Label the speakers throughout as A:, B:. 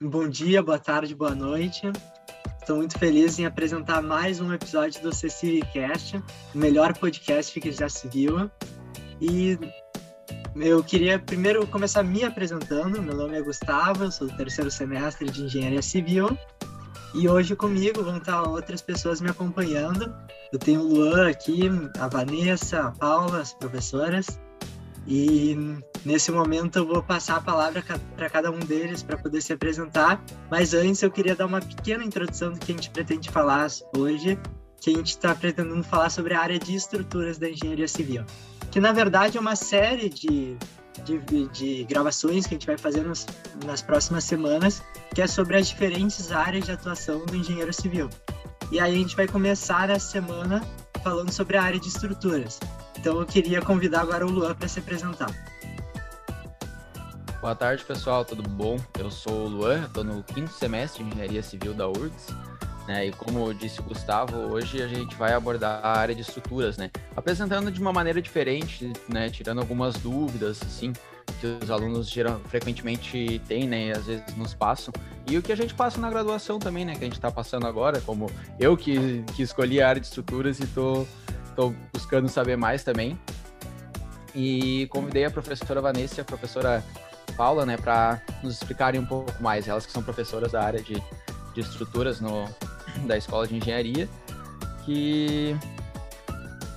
A: bom dia, boa tarde, boa noite. Estou muito feliz em apresentar mais um episódio do CCCast, o melhor podcast que já se viu. E eu queria primeiro começar me apresentando. Meu nome é Gustavo, eu sou do terceiro semestre de Engenharia Civil. E hoje comigo vão estar outras pessoas me acompanhando. Eu tenho o Luan aqui, a Vanessa, a Paula, as professoras. E nesse momento eu vou passar a palavra para cada um deles para poder se apresentar. Mas antes eu queria dar uma pequena introdução do que a gente pretende falar hoje, que a gente está pretendendo falar sobre a área de estruturas da engenharia civil, que na verdade é uma série de, de, de gravações que a gente vai fazer nos, nas próximas semanas, que é sobre as diferentes áreas de atuação do engenheiro civil. E aí a gente vai começar essa semana falando sobre a área de estruturas. Então eu queria convidar agora o Luan para se apresentar.
B: Boa tarde, pessoal, tudo bom? Eu sou o Luan, estou no quinto semestre de Engenharia Civil da URGS. Né, e como disse o Gustavo, hoje a gente vai abordar a área de estruturas, né? Apresentando de uma maneira diferente, né? Tirando algumas dúvidas, assim, que os alunos geram, frequentemente têm, né? E às vezes nos passam. E o que a gente passa na graduação também, né? Que a gente está passando agora, como eu que, que escolhi a área de estruturas e estou estou buscando saber mais também. E convidei a professora Vanessa e a professora Paula, né, para nos explicarem um pouco mais. Elas que são professoras da área de, de estruturas no, da Escola de Engenharia, que,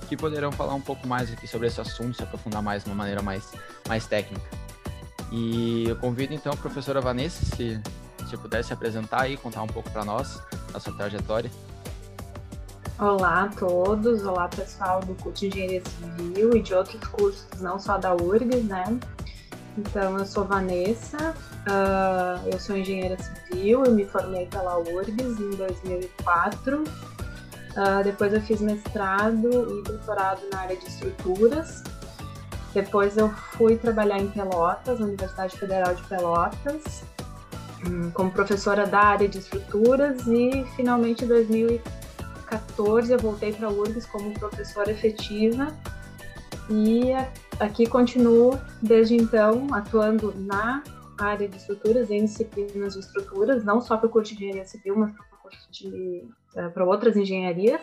B: que poderão falar um pouco mais aqui sobre esse assunto, se aprofundar mais de uma maneira mais, mais técnica. E eu convido então a professora Vanessa, se, se pudesse apresentar e contar um pouco para nós a sua trajetória.
C: Olá a todos, olá pessoal do curso de Engenharia Civil e de outros cursos, não só da URGS, né? Então, eu sou Vanessa, uh, eu sou engenheira civil, eu me formei pela URGS em 2004. Uh, ah, depois eu fiz mestrado e doutorado na área de estruturas. Depois eu fui trabalhar em Pelotas, na Universidade Federal de Pelotas, hum, como professora da área de estruturas e finalmente em 2004 2014 eu voltei para a URGS como professora efetiva e aqui continuo desde então atuando na área de estruturas, em disciplinas de estruturas, não só para o curso de engenharia civil, mas para para outras engenharias.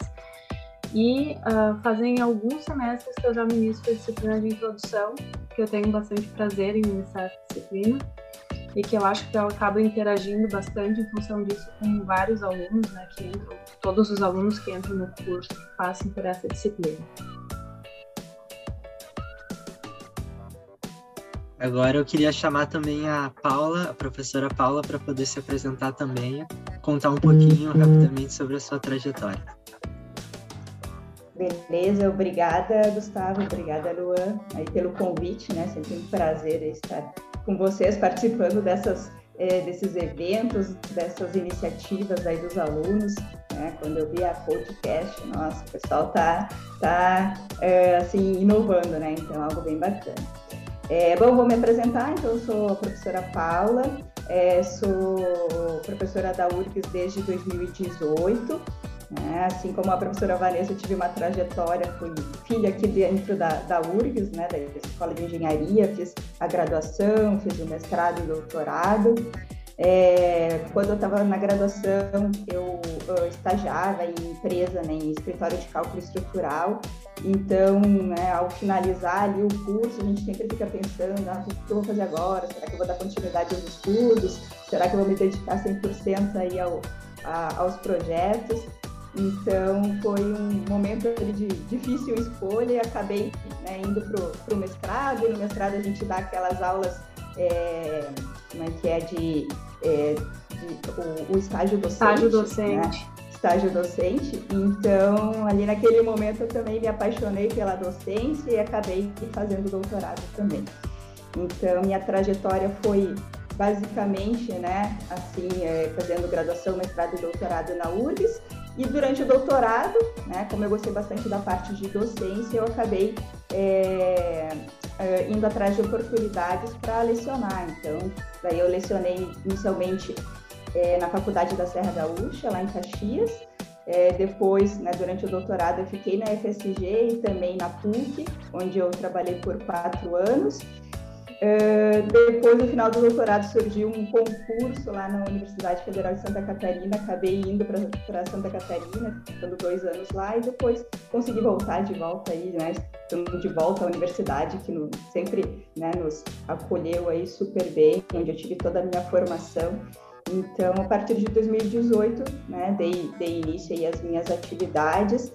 C: E uh, fazem alguns semestres que eu já ministro a disciplina de introdução, que eu tenho bastante prazer em ministrar essa disciplina e que eu acho que eu acabo interagindo bastante em função disso com vários alunos, né, que entram, todos os alunos que entram no curso passam por essa disciplina.
A: Agora eu queria chamar também a Paula, a professora Paula, para poder se apresentar também, contar um pouquinho uhum. rapidamente sobre a sua trajetória.
D: Beleza, obrigada Gustavo, obrigada Luan aí pelo convite, né? Sempre um prazer estar com vocês participando dessas, é, desses eventos, dessas iniciativas aí dos alunos. Né? Quando eu vi a podcast, nossa, o pessoal tá, tá é, assim, inovando, né? Então, algo bem bacana. É, bom, vou me apresentar, então eu sou a professora Paula, é, sou professora da URGS desde 2018, né? Assim como a professora Vanessa, eu tive uma trajetória, fui filha aqui dentro da, da URGS, né, da Escola de Engenharia, fiz a graduação, fiz o mestrado e doutorado. É, quando eu estava na graduação, eu, eu, estagiava em empresa, né, em escritório de cálculo estrutural. Então, né, ao finalizar ali o curso, a gente sempre fica pensando, ah, o que eu vou fazer agora? Será que eu vou dar continuidade aos estudos? Será que eu vou me dedicar 100% aí ao, a, aos projetos? Então foi um momento de difícil escolha e acabei né, indo para o mestrado. E no mestrado a gente dá aquelas aulas, é, como é que é, de, é, de o, o, estágio docente.
C: Estágio docente.
D: Né? Estágio docente. Então, ali naquele momento eu também me apaixonei pela docência e acabei fazendo doutorado também. Então, minha trajetória foi basicamente, né, assim, é, fazendo graduação, mestrado e doutorado na URGS e durante o doutorado, né, como eu gostei bastante da parte de docência, eu acabei é, é, indo atrás de oportunidades para lecionar. Então, daí eu lecionei inicialmente é, na Faculdade da Serra Gaúcha, lá em Caxias. É, depois, né, durante o doutorado, eu fiquei na FSG e também na PUC, onde eu trabalhei por quatro anos. Uh, depois, no final do doutorado, surgiu um concurso lá na Universidade Federal de Santa Catarina. Acabei indo para Santa Catarina, ficando dois anos lá, e depois consegui voltar de volta aí, né? Estando de volta à universidade, que no, sempre né, nos acolheu aí super bem, onde eu tive toda a minha formação. Então, a partir de 2018, né, dei, dei início aí às minhas atividades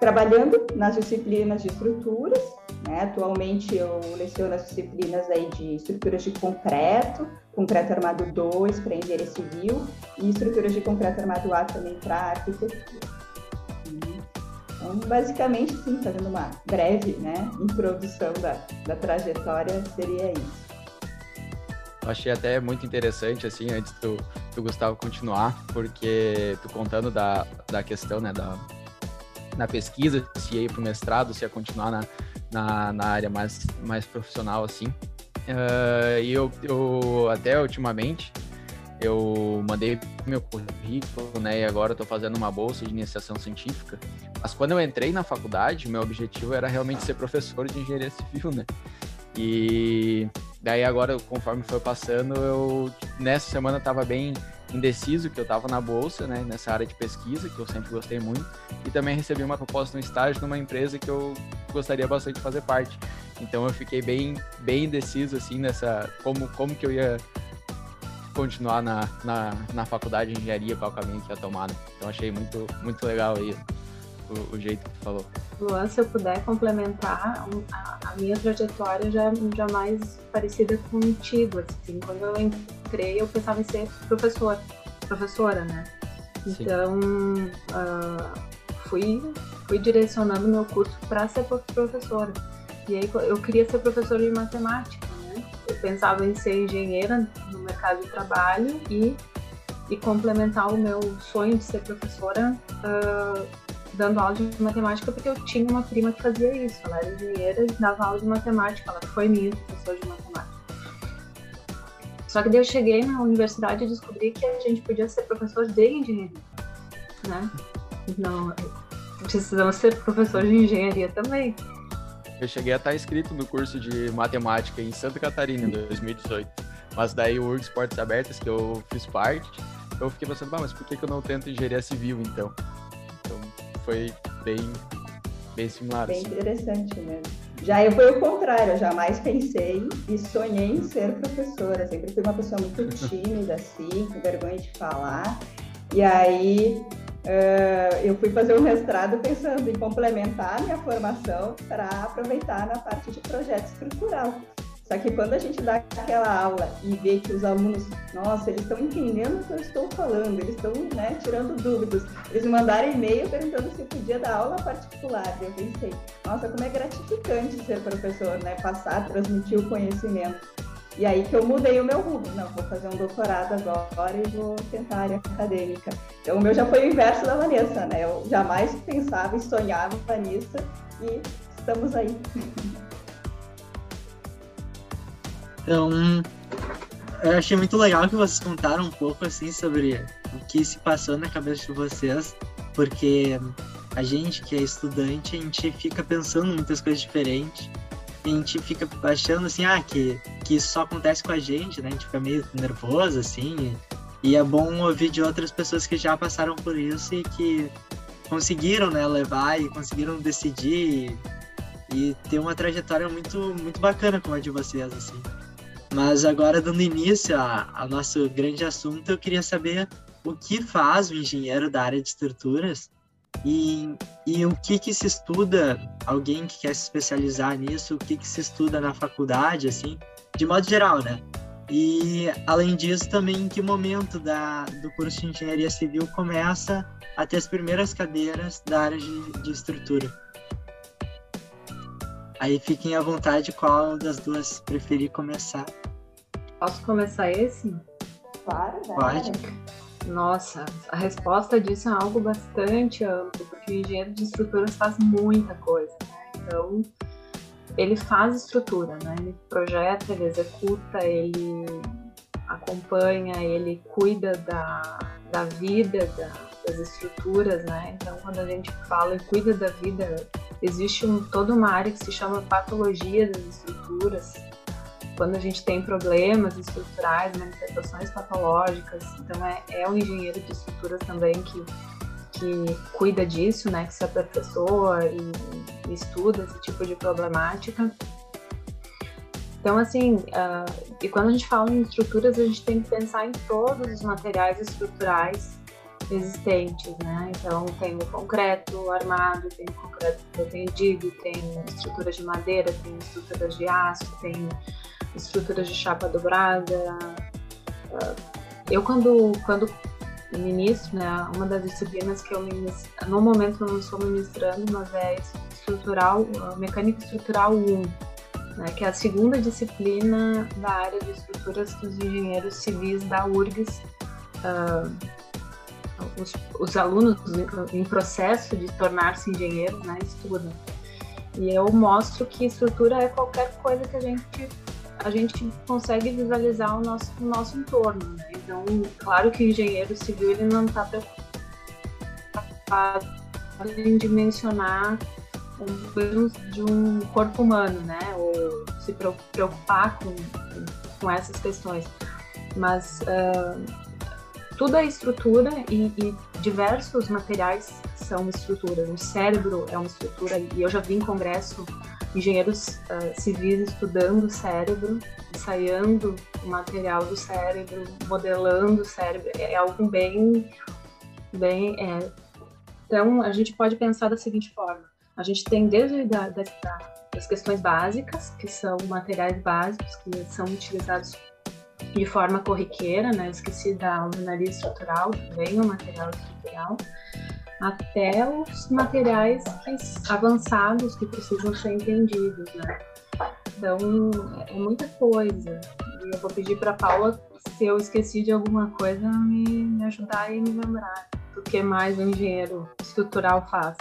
D: trabalhando nas disciplinas de estruturas. Né? Atualmente eu leciono as disciplinas aí de estruturas de concreto, concreto armado 2 para engenharia civil e estruturas de concreto armado A também para arquitetura. Então, basicamente, sim, fazendo uma breve né, introdução da, da trajetória, seria isso.
B: Achei até muito interessante, assim, antes do, do Gustavo continuar, porque tu contando da, da questão, né, da, na pesquisa, se ia para o mestrado, se ia continuar na, na, na, área mais, mais profissional, assim. Uh, e eu, eu, até ultimamente, eu mandei meu currículo, né, e agora estou fazendo uma bolsa de iniciação científica. Mas quando eu entrei na faculdade, meu objetivo era realmente ser professor de engenharia civil, né? E daí agora, conforme foi passando, eu nessa semana estava bem indeciso, que eu estava na bolsa, né, nessa área de pesquisa, que eu sempre gostei muito, e também recebi uma proposta no estágio numa empresa que eu gostaria bastante de fazer parte. Então eu fiquei bem, bem indeciso, assim, nessa, como, como que eu ia continuar na, na, na faculdade de engenharia, qual caminho que ia tomar, né? Então achei muito, muito legal aí o, o, jeito que tu falou.
C: Luan, se eu puder complementar, a, a, minha trajetória já, já mais parecida contigo, assim, quando eu entrei eu pensava em ser professor, professora, né? Então, uh, fui, fui direcionando meu curso para ser professora. E aí eu queria ser professora de matemática, né? Eu pensava em ser engenheira no mercado de trabalho e, e complementar o meu sonho de ser professora uh, dando aula de matemática porque eu tinha uma prima que fazia isso. Ela era engenheira e dava aula de matemática. Ela foi minha professora de matemática. Só que daí eu cheguei na universidade e descobri que a gente podia ser professor de engenharia, né? Não, precisamos ser professor de engenharia também.
B: Eu cheguei a estar inscrito no curso de matemática em Santa Catarina em 2018. Mas daí o URGS Portas Abertas, que eu fiz parte, eu fiquei pensando, ah, mas por que, que eu não tento engenharia civil então? foi bem, bem similar.
D: Bem assim. interessante mesmo. Já eu foi o contrário, eu jamais pensei e sonhei em ser professora. Sempre fui uma pessoa muito tímida, assim, com vergonha de falar. E aí uh, eu fui fazer um mestrado pensando em complementar minha formação para aproveitar na parte de projeto estrutural. Só que quando a gente dá aquela aula e vê que os alunos, nossa, eles estão entendendo o que eu estou falando, eles estão né, tirando dúvidas, eles mandaram e-mail perguntando se eu podia dar aula particular. Eu pensei, nossa, como é gratificante ser professor, né? Passar, transmitir o conhecimento. E aí que eu mudei o meu rumo. Não, vou fazer um doutorado agora e vou tentar área acadêmica. Então, o meu já foi o inverso da Vanessa, né? Eu jamais pensava e sonhava nisso e estamos aí.
A: Então, eu achei muito legal que vocês contaram um pouco assim sobre o que se passou na cabeça de vocês, porque a gente que é estudante, a gente fica pensando muitas coisas diferentes. A gente fica achando assim, ah, que, que isso só acontece com a gente, né? A gente fica meio nervoso, assim. E é bom ouvir de outras pessoas que já passaram por isso e que conseguiram, né, levar e conseguiram decidir e, e ter uma trajetória muito, muito bacana como a de vocês, assim. Mas agora, dando início ao nosso grande assunto, eu queria saber o que faz o engenheiro da área de estruturas e, e o que, que se estuda, alguém que quer se especializar nisso, o que, que se estuda na faculdade, assim, de modo geral, né? E, além disso, também em que momento da, do curso de engenharia civil começa a ter as primeiras cadeiras da área de, de estrutura. Aí fiquem à vontade qual das duas preferir começar.
C: Posso começar esse?
D: Claro,
A: Pode.
C: Nossa, a resposta disso é algo bastante amplo, porque o engenheiro de estruturas faz muita coisa. Né? Então, ele faz estrutura, né? Ele projeta, ele executa, ele acompanha, ele cuida da, da vida da, das estruturas, né? Então, quando a gente fala e cuida da vida existe um, toda uma área que se chama patologia das estruturas, quando a gente tem problemas estruturais, manifestações patológicas, então é, é o engenheiro de estruturas também que, que cuida disso, né, que se aperfeiçoa e, e estuda esse tipo de problemática. Então, assim, uh, e quando a gente fala em estruturas, a gente tem que pensar em todos os materiais estruturais existentes, né? Então, tem o concreto armado, tem o concreto pretendido, tem estruturas de madeira, tem estruturas de aço, tem estruturas de chapa dobrada. Uh, eu, quando, quando ministro, né, uma das disciplinas que eu ministro, no momento eu não estou ministrando, mas é estrutural, mecânica estrutural 1, né, que é a segunda disciplina da área de estruturas dos engenheiros civis da URGS. Uh, os, os, alunos em processo de tornar-se engenheiros né, estudam. E eu mostro que estrutura é qualquer coisa que a gente a gente consegue visualizar o nosso, o nosso entorno. Né? Então, claro que o engenheiro civil ele não está preocupado em dimensionar de um corpo humano, né? Ou se preocupar com, com essas questões. Mas uh, tudo é estrutura e, e, diversos materiais são estruturas. O cérebro é uma estrutura e eu já vi em congresso engenheiros uh, civis estudando o cérebro, ensaiando o material do cérebro, modelando o cérebro. É algo bem, bem. É... Então a gente pode pensar da seguinte forma: a gente tem desde da, da, das questões básicas, que são materiais básicos que são utilizados de forma corriqueira, né? Esqueci da alvenaria estrutural, também o material estrutural, até os materiais avançados que precisam ser entendidos, né? Então, é muita coisa. E eu vou pedir para Paula, se eu esqueci de alguma coisa, me, me ajudar e me lembrar do que mais um engenheiro estrutural faz.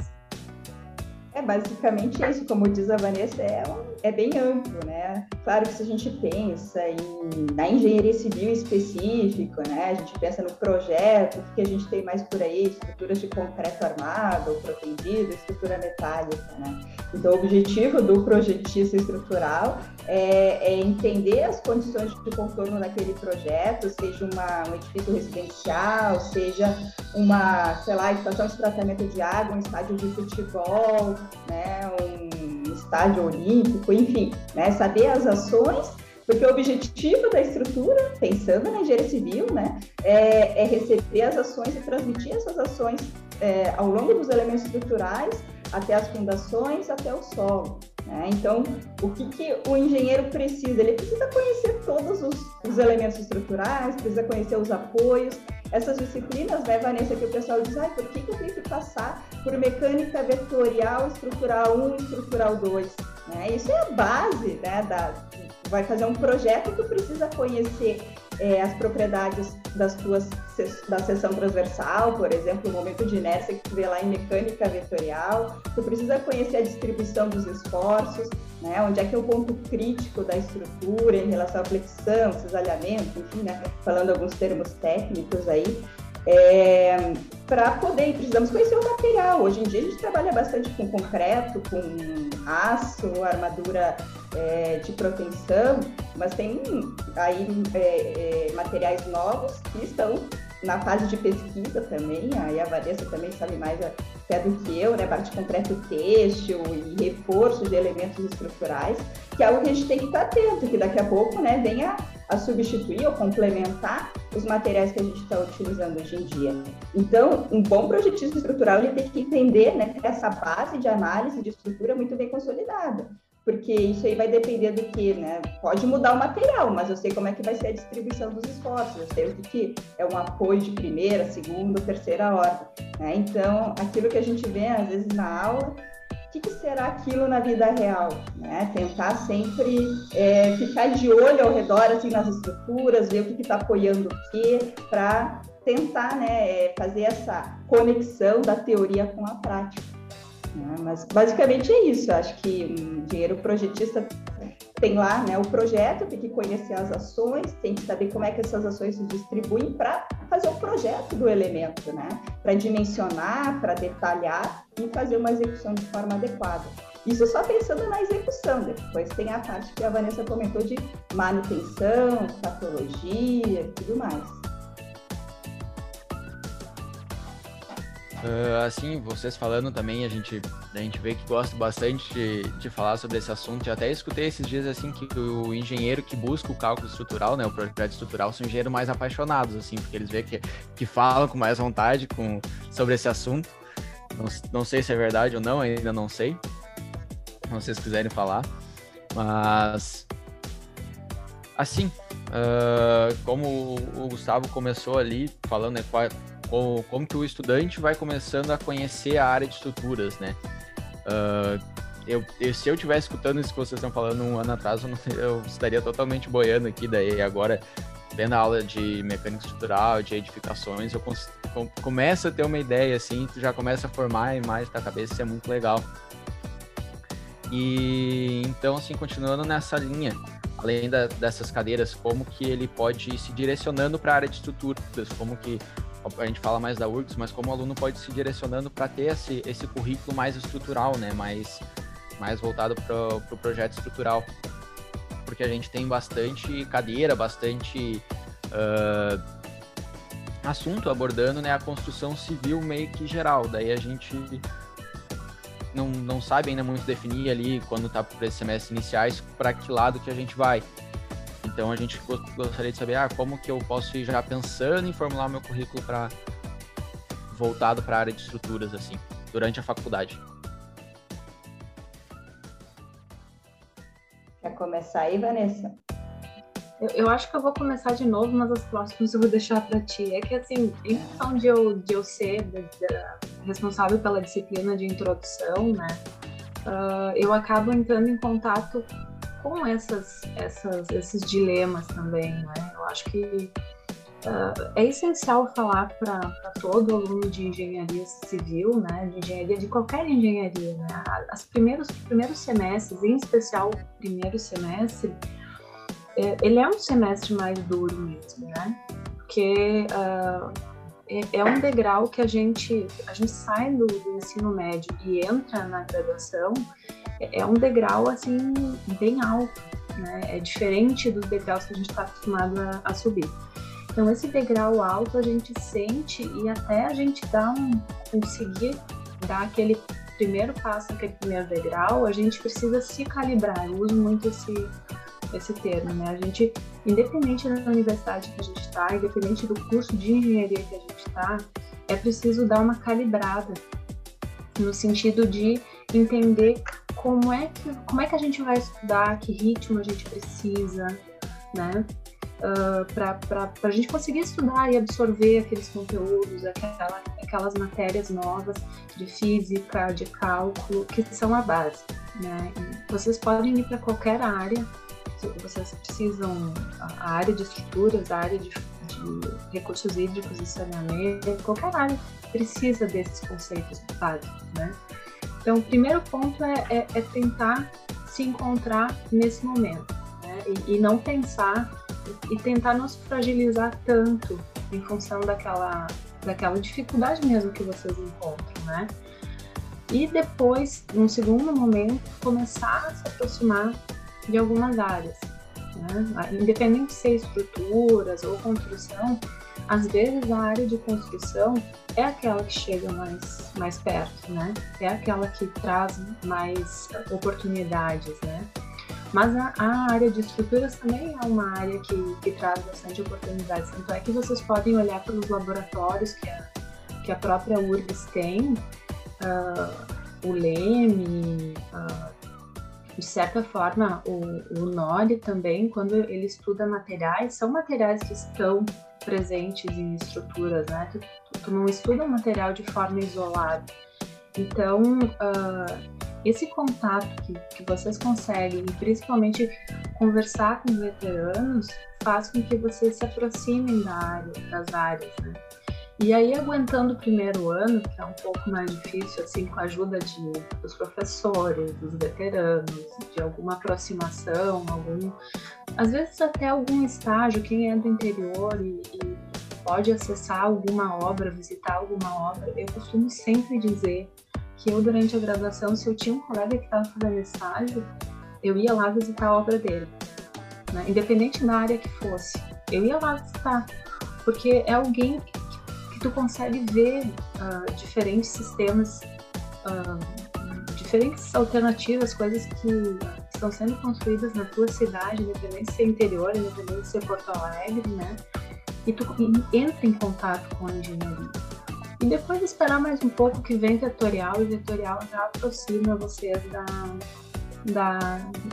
D: É basicamente isso, como diz a Vanessa, é, é bem amplo, né? Claro que se a gente pensa em, na engenharia civil específico, né? A gente pensa no projeto, o que a gente tem mais por aí, estruturas de concreto armado, protendido, estrutura metálica, né? Então, o objetivo do projetista estrutural é, é, entender as condições de contorno daquele projeto, seja uma, um edifício residencial, seja uma, sei lá, estação de tratamento de água, um estádio de futebol, né, um estádio olímpico, enfim, né, saber as ações porque o objetivo da estrutura, pensando na engenharia civil, né, é, é receber as ações e transmitir essas ações é, ao longo dos elementos estruturais até as fundações, até o solo. Né? Então, o que, que, o engenheiro precisa? Ele precisa conhecer todos os, os, elementos estruturais, precisa conhecer os apoios. Essas disciplinas, né, Vanessa, que o pessoal diz, ah, por que, que eu tenho que passar por mecânica vetorial, estrutural 1, estrutural 2? Né? Isso é a base, né, da, vai fazer um projeto, tu precisa conhecer é, as propriedades das tuas da seção transversal, por exemplo, o momento de inércia que tu vê lá em mecânica vetorial, tu precisa conhecer a distribuição dos esforços, né, onde é que é o ponto crítico da estrutura em relação à flexão, cisalhamento, enfim, né, falando alguns termos técnicos aí, é, para poder, precisamos conhecer o material. Hoje em dia a gente trabalha bastante com concreto, com aço, armadura é, de proteção, mas tem aí é, é, materiais novos que estão na fase de pesquisa também, aí a Vanessa também sabe mais até do que eu, né, parte concreto têxtil e reforço de elementos estruturais, que é algo que a gente tem que estar atento, que daqui a pouco, né, venha a substituir ou complementar os materiais que a gente está utilizando hoje em dia. Então, um bom projetista estrutural ele tem que entender né, essa base de análise de estrutura muito bem consolidada porque isso aí vai depender do que, né? Pode mudar o material, mas eu sei como é que vai ser a distribuição dos esforços, eu sei o que é um apoio de primeira, segunda, terceira ordem, né? Então, aquilo que a gente vê às vezes na aula, o que, que será aquilo na vida real, né? Tentar sempre é, ficar de olho ao redor, assim, nas estruturas, ver o que está apoiando o quê, para tentar, né, é, fazer essa conexão da teoria com a prática. Né? Mas basicamente é isso. Eu acho que um engenheiro projetista tem lá né, o projeto, tem que conhecer as ações, tem que saber como é que essas ações se distribuem para fazer o projeto do elemento, né? Para dimensionar, para detalhar e fazer uma execução de forma adequada. Isso só pensando na execução, depois tem a parte que a Vanessa comentou de manutenção, patologia e tudo mais.
B: Uh, assim, vocês falando também, a gente, a gente vê que gosta bastante de, de falar sobre esse assunto. Eu até escutei esses dias assim que o engenheiro que busca o cálculo estrutural, né, o projeto estrutural, são engenheiros mais apaixonados, assim, porque eles veem que, que falam com mais vontade com, sobre esse assunto. Não, não sei se é verdade ou não, ainda não sei. Se vocês quiserem falar. Mas, assim, uh, como o Gustavo começou ali falando, né, como, que o estudante vai começando a conhecer a área de estruturas, né? Uh, eu, se eu tivesse escutando isso que vocês estão falando um ano atrás, eu, não, eu estaria totalmente boiando aqui. Daí agora, vendo a aula de mecânica estrutural, de edificações, eu com, começo a ter uma ideia, assim, tu já começa a formar mais na cabeça, isso é muito legal. E então, assim, continuando nessa linha, além da, dessas cadeiras, como que ele pode ir se direcionando para a área de estruturas, como que a gente fala mais da URGS, mas como o aluno pode se direcionando para ter esse, esse currículo mais estrutural, né? Mais, mais voltado para o pro projeto estrutural. Porque a gente tem bastante cadeira, bastante uh, assunto abordando né, a construção civil meio que geral. Daí a gente não, não sabe ainda muito definir ali, quando está para esse semestre iniciais, para que lado que a gente vai. Então a gente gostaria de saber ah, como que eu posso ir já pensando em formular meu currículo para voltado para a área de estruturas assim, durante a faculdade.
D: Quer começar aí, Vanessa?
C: Eu, eu, acho que eu vou começar de novo, mas as próximas eu vou deixar para ti. É que, assim, em função de eu, de eu ser de, de, responsável pela disciplina de introdução, né, uh, eu acabo entrando em contato com essas, essas, esses dilemas também, né? Eu acho que uh, é essencial falar para todo aluno de engenharia civil, né? De engenharia, de qualquer engenharia, né? As primeiros, primeiros semestres, em especial o primeiro semestre, é, ele é um semestre mais duro mesmo, né? Porque uh, é, é, um degrau que a gente, a gente sai do, do ensino médio e entra na graduação é um degrau assim bem alto, né? É diferente dos degraus que a gente está acostumado a, a, subir. Então esse degrau alto a gente sente e até a gente dar um conseguir dar aquele primeiro passo, aquele primeiro degrau, a gente precisa se calibrar. Eu uso muito esse esse termo, né? A gente, independente da universidade que a gente está, independente do curso de engenharia que a gente está, é preciso dar uma calibrada no sentido de entender como é que, como é que a gente vai estudar, que ritmo a gente precisa, né? Uh, ah, para a gente conseguir estudar e absorver aqueles conteúdos, aquela, aquelas matérias novas de física, de cálculo, que são a base. Né? Vocês podem ir para qualquer área, vocês precisam, a área de estruturas, a área de, de recursos hídricos e saneamento, qualquer área precisa desses conceitos básicos, né? Então, o primeiro ponto é, é, é tentar se encontrar nesse momento né? e, e, não pensar e tentar não se fragilizar tanto em função daquela, daquela dificuldade mesmo que vocês encontram, né? E depois, num segundo momento, começar a se aproximar de algumas áreas, né? independente de ser estruturas ou construção, às vezes a área de construção é aquela que chega mais, mais perto, né? É aquela que traz mais oportunidades, né? Mas a, a área de estruturas também é uma área que, que traz bastante oportunidades. Tanto é que vocês podem olhar pelos laboratórios que a, que a própria URGS tem, uh, o LEME, uh, de certa forma, o, o NORI também, quando ele estuda materiais, são materiais que estão presentes em estruturas, né? Tu, tu não estuda o material de forma isolada. Então, uh, esse contato que, que vocês conseguem, principalmente conversar com veteranos, faz com que vocês se aproximem da área, das áreas, né? E aí, aguentando o primeiro ano, que é um pouco mais difícil, assim, com a ajuda de, dos professores, dos veteranos, de alguma aproximação, algum, às vezes até algum estágio, quem é do interior e, e pode acessar alguma obra, visitar alguma obra, eu costumo sempre dizer que eu, durante a graduação, se eu tinha um colega que estava fazendo estágio, eu ia lá visitar a obra dele, né? independente da área que fosse. Eu ia lá visitar, porque é alguém que, tu consegue ver uh, diferentes sistemas, uh, diferentes alternativas, coisas que estão sendo construídas na tua cidade, independente de ser interior, independente de ser Porto Alegre, né? E tu entra em contato com a engenharia. E depois esperar mais um pouco que vem vetorial, e vetorial já aproxima vocês da, da,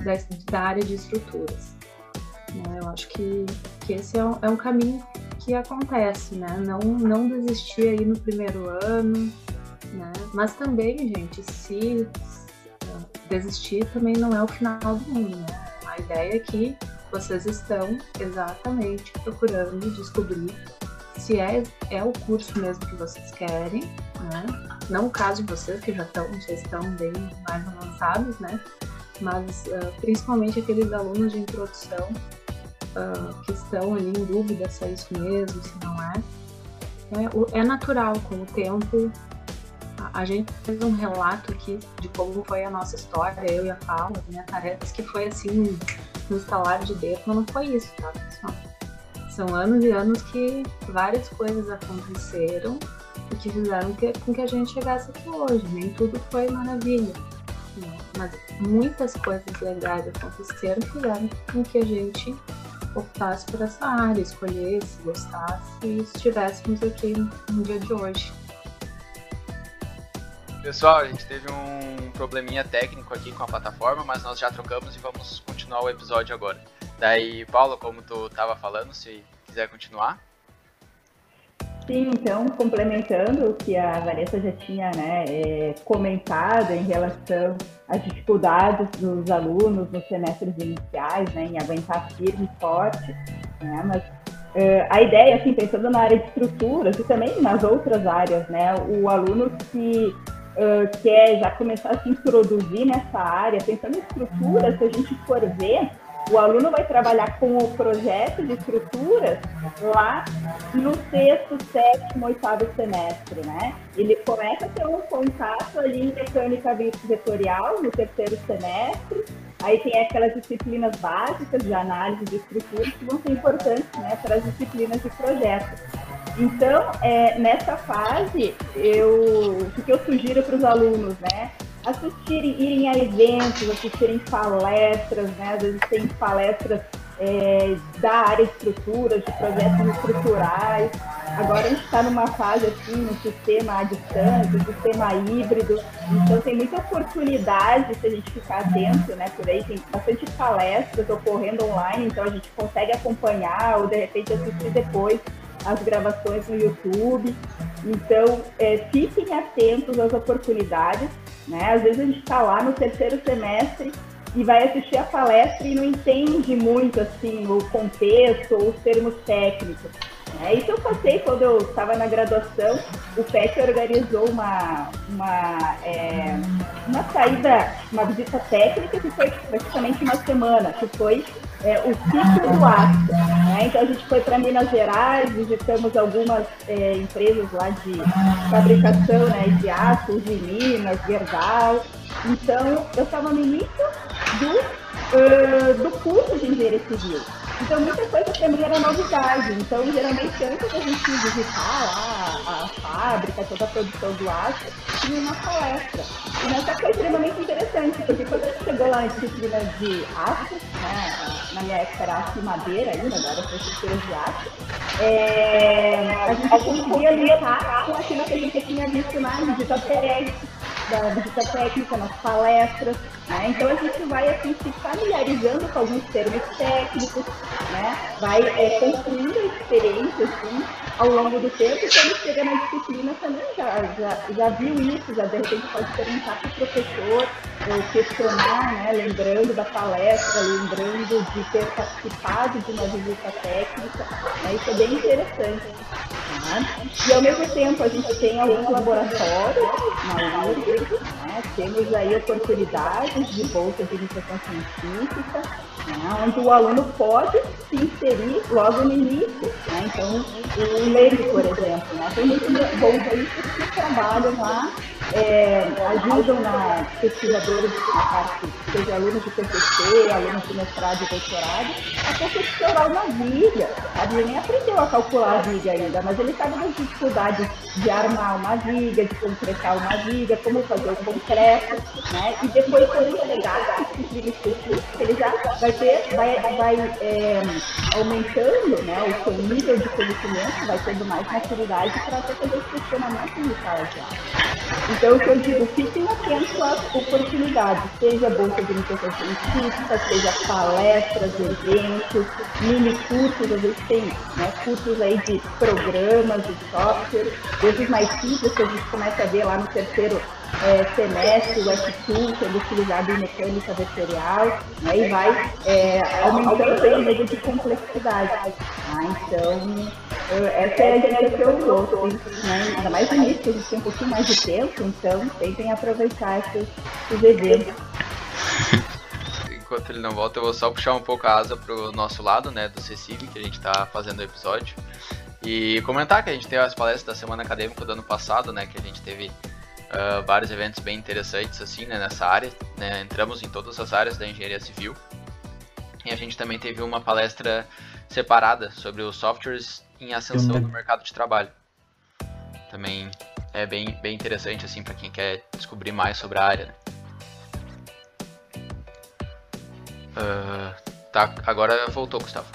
C: da, da área de estruturas. Né? Eu acho que, que esse é um, é um caminho que acontece, né? Não, não desistir aí no primeiro ano, né? Mas também, gente, se desistir também não é o final do mundo, né? A ideia é que vocês estão exatamente procurando descobrir se é, é o curso mesmo que vocês querem, né? Não o caso de vocês, que já estão, já estão bem mais avançados, né? Mas uh, principalmente aqueles alunos de introdução que estão ali em dúvida se é isso mesmo, se não é. É, é natural, com o tempo, a, a gente fez um relato aqui de como foi a nossa história, eu e a Paula, minha tarefa, que foi assim, no instalar de dedo, mas não foi isso, tá, pessoal? São anos e anos que várias coisas aconteceram e que fizeram que, com que a gente chegasse aqui hoje. Nem tudo foi maravilha, né? mas muitas coisas legais aconteceram que fizeram com que a gente optasse por essa área, escolhesse, gostasse e estivéssemos aqui no dia de hoje.
B: Pessoal, a gente teve um probleminha técnico aqui com a plataforma, mas nós já trocamos e vamos continuar o episódio agora. Daí, Paulo, como tu estava falando, se quiser continuar.
D: Sim, então, complementando o que a Vanessa já tinha né, é, comentado em relação às dificuldades dos alunos nos semestres iniciais, né, em aguentar firme e forte, né, mas a ideia, assim, pensando na área de estruturas e também nas outras áreas, né, o aluno que quer já começar a se introduzir nessa área, pensando em estruturas, se a gente for ver, o aluno vai trabalhar com o projeto de estruturas lá no sexto, sétimo, oitavo semestre, né? Ele começa a ter um contato ali em mecânica vetorial no terceiro semestre, aí tem aquelas disciplinas básicas de análise de estruturas que vão ser importantes né, para as disciplinas de projeto. Então, é, nessa fase, eu, o que eu sugiro para os alunos, né? Assistirem, irem a eventos, assistirem palestras, né? Às vezes tem palestras é, da área de estruturas, de projetos estruturais. Agora a gente está numa fase assim, no sistema à distância, sistema híbrido, então tem muita oportunidade se a gente ficar atento, né? Por aí tem bastante palestras ocorrendo online, então a gente consegue acompanhar ou de repente assistir depois as gravações no YouTube. Então, é, fiquem atentos às oportunidades. Né? Às vezes a gente está lá no terceiro semestre e vai assistir a palestra e não entende muito assim o contexto ou os termos técnicos. É, isso eu passei quando eu estava na graduação. O PET organizou uma, uma, é, uma saída, uma visita técnica que foi praticamente uma semana, que foi é, o ciclo do aço. Né? Então a gente foi para Minas Gerais, visitamos algumas é, empresas lá de fabricação né, de aço, de Minas, Gerdau. Então eu estava no início do, uh, do curso de engenharia civil. Então, muita coisa também era novidade. Então, geralmente, antes da gente visitar lá a fábrica, toda a produção do aço, tinha uma palestra. E nessa foi extremamente interessante, porque quando a gente chegou lá na disciplina de aço, né, na minha época era aço e madeira ainda, agora foi estrutura de aço, é, a gente conseguia linkar com aquilo que a gente tinha visto na visita técnica, da visita técnica, nas palestras. Né? Então a gente vai assim, se familiarizando com alguns termos técnicos, né? vai é, construindo a experiência assim, ao longo do tempo, quando chega na disciplina também já, já, já viu isso, já de repente pode perguntar para o professor, ou questionar, né? lembrando da palestra, lembrando de ter participado de uma visita técnica, né? isso é bem interessante. E ao mesmo tempo a gente tem alguns laboratórios na né? temos aí oportunidades de bolsa de iniciação científica, né? onde o aluno pode se inserir logo no início. Né? Então, o LEIC, por exemplo, né? tem muitos bolsistas que trabalham lá é, ajudam na pesquisadora de parte, seja alunos de PCC, alunos de mestrado e doutorado, a confeccionar uma viga. Ele nem aprendeu a calcular a viga ainda, mas ele sabe das dificuldades de armar uma viga, de concretar uma viga, como fazer o concreto, né? E depois, quando ele chegar disciplina específica, ele já vai ter, vai, vai é, aumentando né, o seu nível de conhecimento, vai tendo mais maturidade para fazer esse questionamento de sala de. Então, o que eu digo, fiquem atentos às oportunidades, seja bolsa de iniciação científica, seja palestras, eventos, mini cursos, às vezes tem né, cursos aí de programas, de software, desde mais simples que a gente começa a ver lá no terceiro é, semestre, o F2 sendo utilizado em mecânica vetorial, né, e vai é, aumentando o nível de complexidade. Tá? Então, essa é a dica que eu dou, né? ainda mais no início, que a gente tem um pouquinho mais de tempo, então tentem aproveitar esses, esses eventos.
B: Enquanto ele não volta, eu vou só puxar um pouco a asa pro nosso lado, né, do CCIV, que a gente está fazendo o episódio. E comentar que a gente teve as palestras da semana acadêmica do ano passado, né, que a gente teve uh, vários eventos bem interessantes assim, né, nessa área, né, entramos em todas as áreas da engenharia civil. E a gente também teve uma palestra separada sobre os softwares em ascensão no mercado de trabalho. Também é bem, bem interessante assim para quem quer descobrir mais sobre a área. Né? Uh, tá, agora voltou, Gustavo.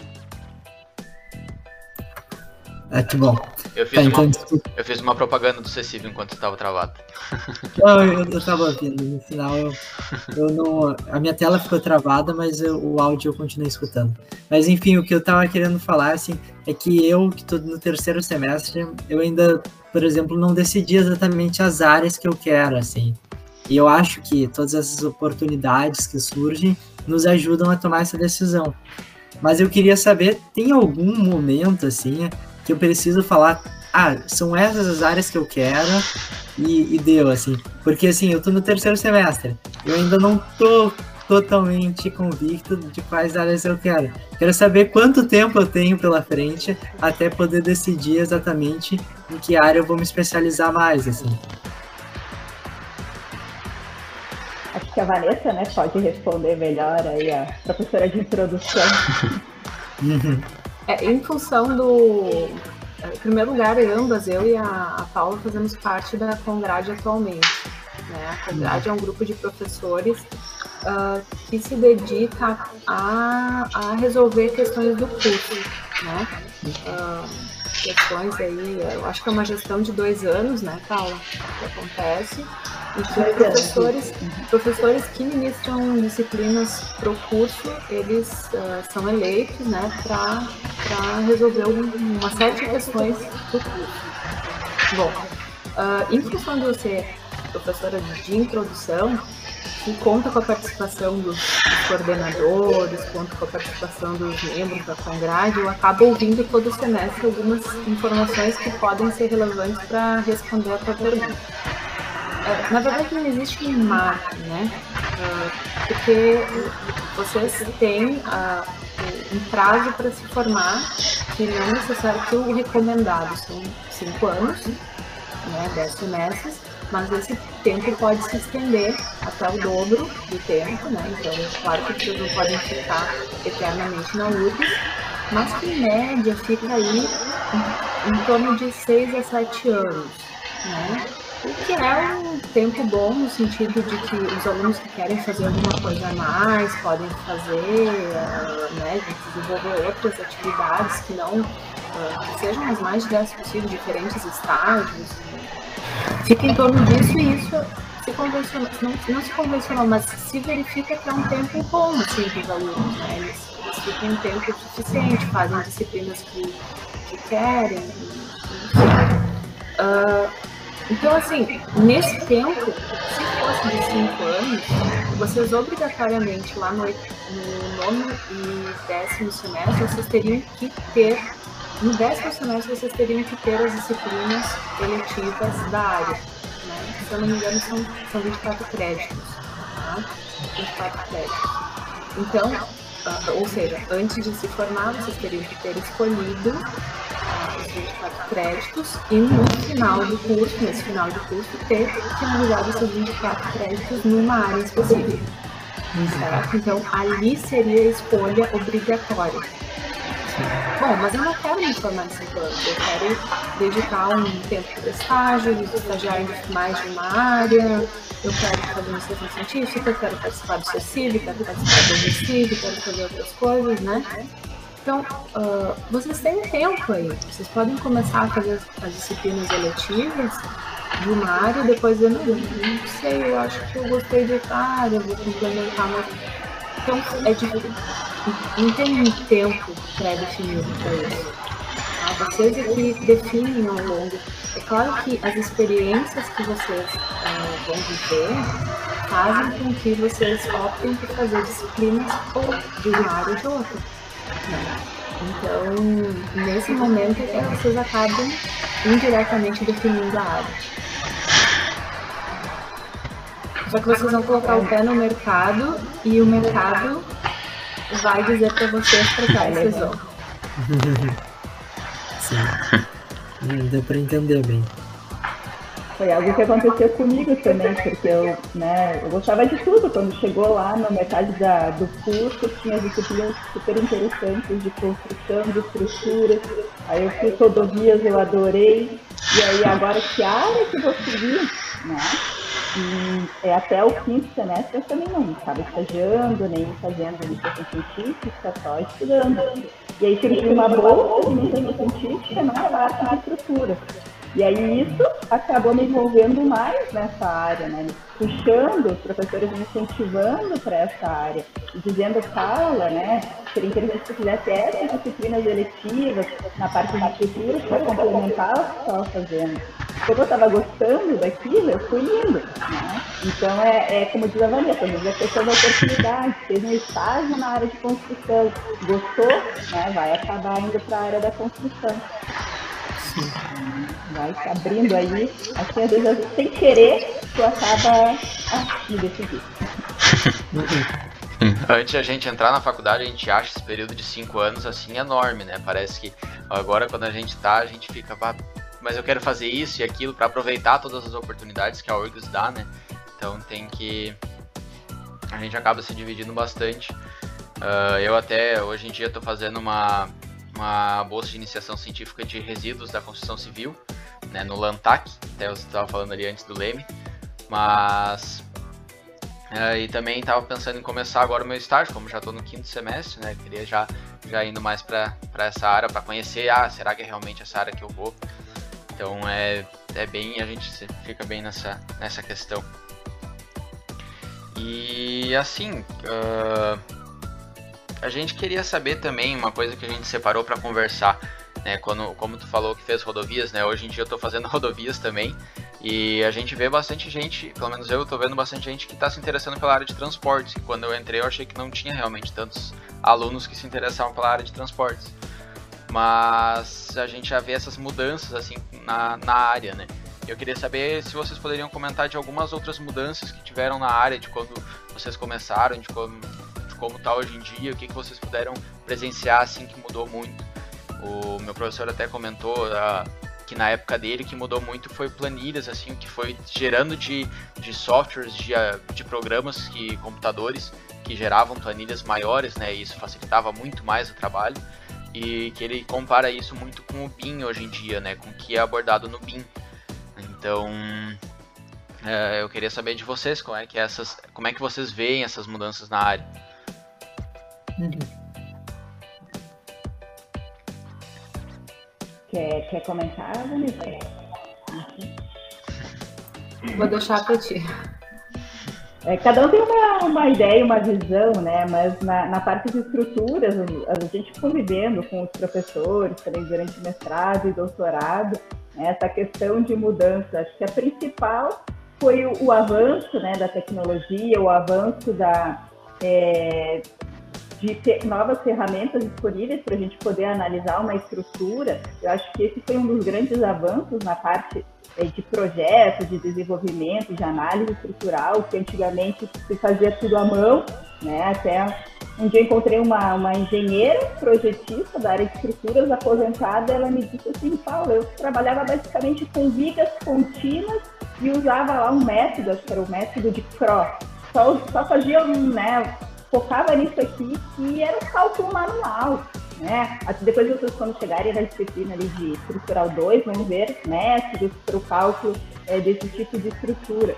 A: Ah, que bom.
B: Eu fiz, tá, uma, então... eu fiz uma propaganda do Ceciv enquanto estava travado.
A: Não, eu, eu tava ouvindo. No final, eu, eu não. A minha tela ficou travada, mas eu, o áudio eu continuei escutando. Mas enfim, o que eu tava querendo falar, assim, é que eu, que tô no terceiro semestre, eu ainda, por exemplo, não decidi exatamente as áreas que eu quero, assim. E eu acho que todas essas oportunidades que surgem nos ajudam a tomar essa decisão. Mas eu queria saber, tem algum momento, assim, que eu preciso falar, ah, são essas as áreas que eu quero e, e deu, assim. Porque, assim, eu tô no terceiro semestre, eu ainda não tô totalmente convicto de quais áreas eu quero. Quero saber quanto tempo eu tenho pela frente até poder decidir exatamente em que área eu vou me especializar mais, assim.
D: Acho que a Vanessa, né, pode responder melhor aí, a professora de introdução.
C: Uhum. É, em função do. Em primeiro lugar, ambas, eu e a, a Paula, fazemos parte da Congrade atualmente. Né? A Congrade é um grupo de professores uh, que se dedica a, a resolver questões do curso. Né? Uh, questões aí, eu acho que é uma gestão de dois anos, né, Paula, que acontece. E que professores, professores que ministram disciplinas para o curso, eles uh, são eleitos né, para resolver uma série de questões do curso. Bom, uh, em função de você professora de introdução, que conta com a participação dos, coordenadores, conta com a participação dos membros da Congrade, eu acabo ouvindo todo semestre algumas informações que podem ser relevantes para responder a tua pergunta. É, na verdade, não existe um marco, né? Uh, porque vocês têm uh, um prazo para se formar, que não é necessário que o recomendado são cinco anos, né, dez semestres, mas esse tempo pode se estender até o dobro do tempo, né? Então, claro que vocês não podem ficar eternamente na URGS, mas que em média fica aí em, em torno de seis a sete anos, né? O que é um tempo bom no sentido de que os alunos que querem fazer alguma coisa a mais podem fazer, uh, né, desenvolver outras atividades que não uh, que sejam as mais diversas possíveis, diferentes estágios. Fica em torno disso e isso se não, não se convencionou, mas se verifica que é um tempo bom assim, para os alunos. Né? Eles, eles ficam um tempo suficiente, fazem disciplinas que, que querem. Uh, então, assim, nesse tempo, se fosse de cinco anos, vocês obrigatoriamente lá no, no nono e décimo semestre, vocês teriam que ter no décimo semestre vocês teriam que ter as disciplinas eletivas da área. Né? Se eu não me engano, são, são 24 créditos. Tá? 24 créditos. Então, ah, ou seja, antes de se formar, vocês teriam que ter escolhido uh, os 24 créditos e no final do curso, nesse final do curso, ter finalizado esses 24 créditos numa área específica. Certo? Então, ali seria a escolha obrigatória. Bom, mas eu não quero me formar nesse plano, eu quero dedicar um tempo para estágio, estagiar em mais de uma área, eu quero fazer iniciação científica, eu quero participar do CECIV, quero participar do RECIV, quero fazer outras coisas, né? Então, uh, vocês têm tempo aí, vocês podem começar a fazer as, as disciplinas eletivas de uma área e depois eu não, não sei, eu acho que eu gostei de outra área, vou complementar mais. Então, é difícil. Não tem um tempo pré-definido para isso. Tá? Vocês é que definem ao longo é claro que as experiências que vocês uh, vão viver fazem com que vocês optem por fazer disciplinas ou de uma área ou de outra. Né? Então, nesse momento, é vocês acabam indiretamente definindo a área. Só que vocês vão colocar o pé no mercado e o mercado vai dizer para vocês para cá vocês vão.
A: Sim. Hum, deu para entender bem.
D: Foi algo que aconteceu comigo também, porque eu, né, eu gostava de tudo. Quando chegou lá na metade da, do curso, tinha disciplinas super interessantes de construção, de estrutura. Aí eu fiz rodovias, eu adorei. E aí agora que área que vou seguir, né? E é, até o quinto semestre eu também não estava estagiando, nem fazendo iniciação científica, só estudando. E aí surgiu uma bolsa de iniciação científica na parte de estrutura. E aí isso acabou me envolvendo mais nessa área, né? Puxando os professores me incentivando para essa área, dizendo fala, né? Seria interessante se fizesse essas disciplinas eletivas na parte de estrutura para complementar o que estava fazendo. Como eu estava gostando daquilo, eu fui indo. Né? Então é, é como diz a Vanessa, é questão da oportunidade, fez um estágio na área de construção, gostou, né? vai acabar indo para a área da construção vai abrindo aí, assim, às vezes sem querer, tu acaba ah, me decidir.
B: Antes de a gente entrar na faculdade, a gente acha esse período de cinco anos assim enorme, né? Parece que agora quando a gente tá, a gente fica, mas eu quero fazer isso e aquilo para aproveitar todas as oportunidades que a URGS dá, né? Então tem que a gente acaba se dividindo bastante. Uh, eu até hoje em dia estou fazendo uma uma bolsa de iniciação científica de resíduos da construção civil, né, no LANTAC, até eu estava falando ali antes do Leme, mas é, e também estava pensando em começar agora o meu estágio, como já estou no quinto semestre, né, queria já já indo mais para essa área para conhecer, ah, será que é realmente essa área que eu vou? Então é, é bem, a gente fica bem nessa, nessa questão. E assim, uh, a gente queria saber também uma coisa que a gente separou para conversar, né? Quando, como tu falou que fez rodovias, né? Hoje em dia eu estou fazendo rodovias também e a gente vê bastante gente, pelo menos eu estou vendo bastante gente que está se interessando pela área de transportes. quando eu entrei eu achei que não tinha realmente tantos alunos que se interessavam pela área de transportes. Mas a gente já vê essas mudanças assim na, na área, né? Eu queria saber se vocês poderiam comentar de algumas outras mudanças que tiveram na área, de quando vocês começaram, de como como está hoje em dia, o que, que vocês puderam presenciar assim que mudou muito. O meu professor até comentou uh, que na época dele que mudou muito foi planilhas, assim, o que foi gerando de, de softwares, de, uh, de programas que computadores que geravam planilhas maiores, né? E isso facilitava muito mais o trabalho. E que ele compara isso muito com o BIM hoje em dia, né? Com o que é abordado no BIM. Então, uh, eu queria saber de vocês como é que essas, como é que vocês veem essas mudanças na área.
D: Quer, quer comentar, Vanessa?
C: Vou deixar para ti.
D: É, cada um tem uma, uma ideia, uma visão, né? Mas na, na parte de estruturas, a gente convivendo com os professores também durante mestrado e doutorado, né, essa questão de mudança, acho que a principal foi o, o avanço né, da tecnologia, o avanço da, é, de ter novas ferramentas disponíveis para a gente poder analisar uma estrutura. Eu acho que esse foi um dos grandes avanços na parte é, de projetos, de desenvolvimento, de análise estrutural, que antigamente se fazia tudo à mão, né? Até um dia encontrei uma, uma engenheira projetista da área de estruturas aposentada, ela me disse assim, Paulo, eu trabalhava basicamente com vigas contínuas e usava lá um método, acho que era o método de CRO. Só, só fazia, né, focava nisso aqui e era um cálculo manual né? Depois vocês, quando chegarem na disciplina ali de estrutural 2, vão ver métodos para o cálculo é, desse tipo de estrutura.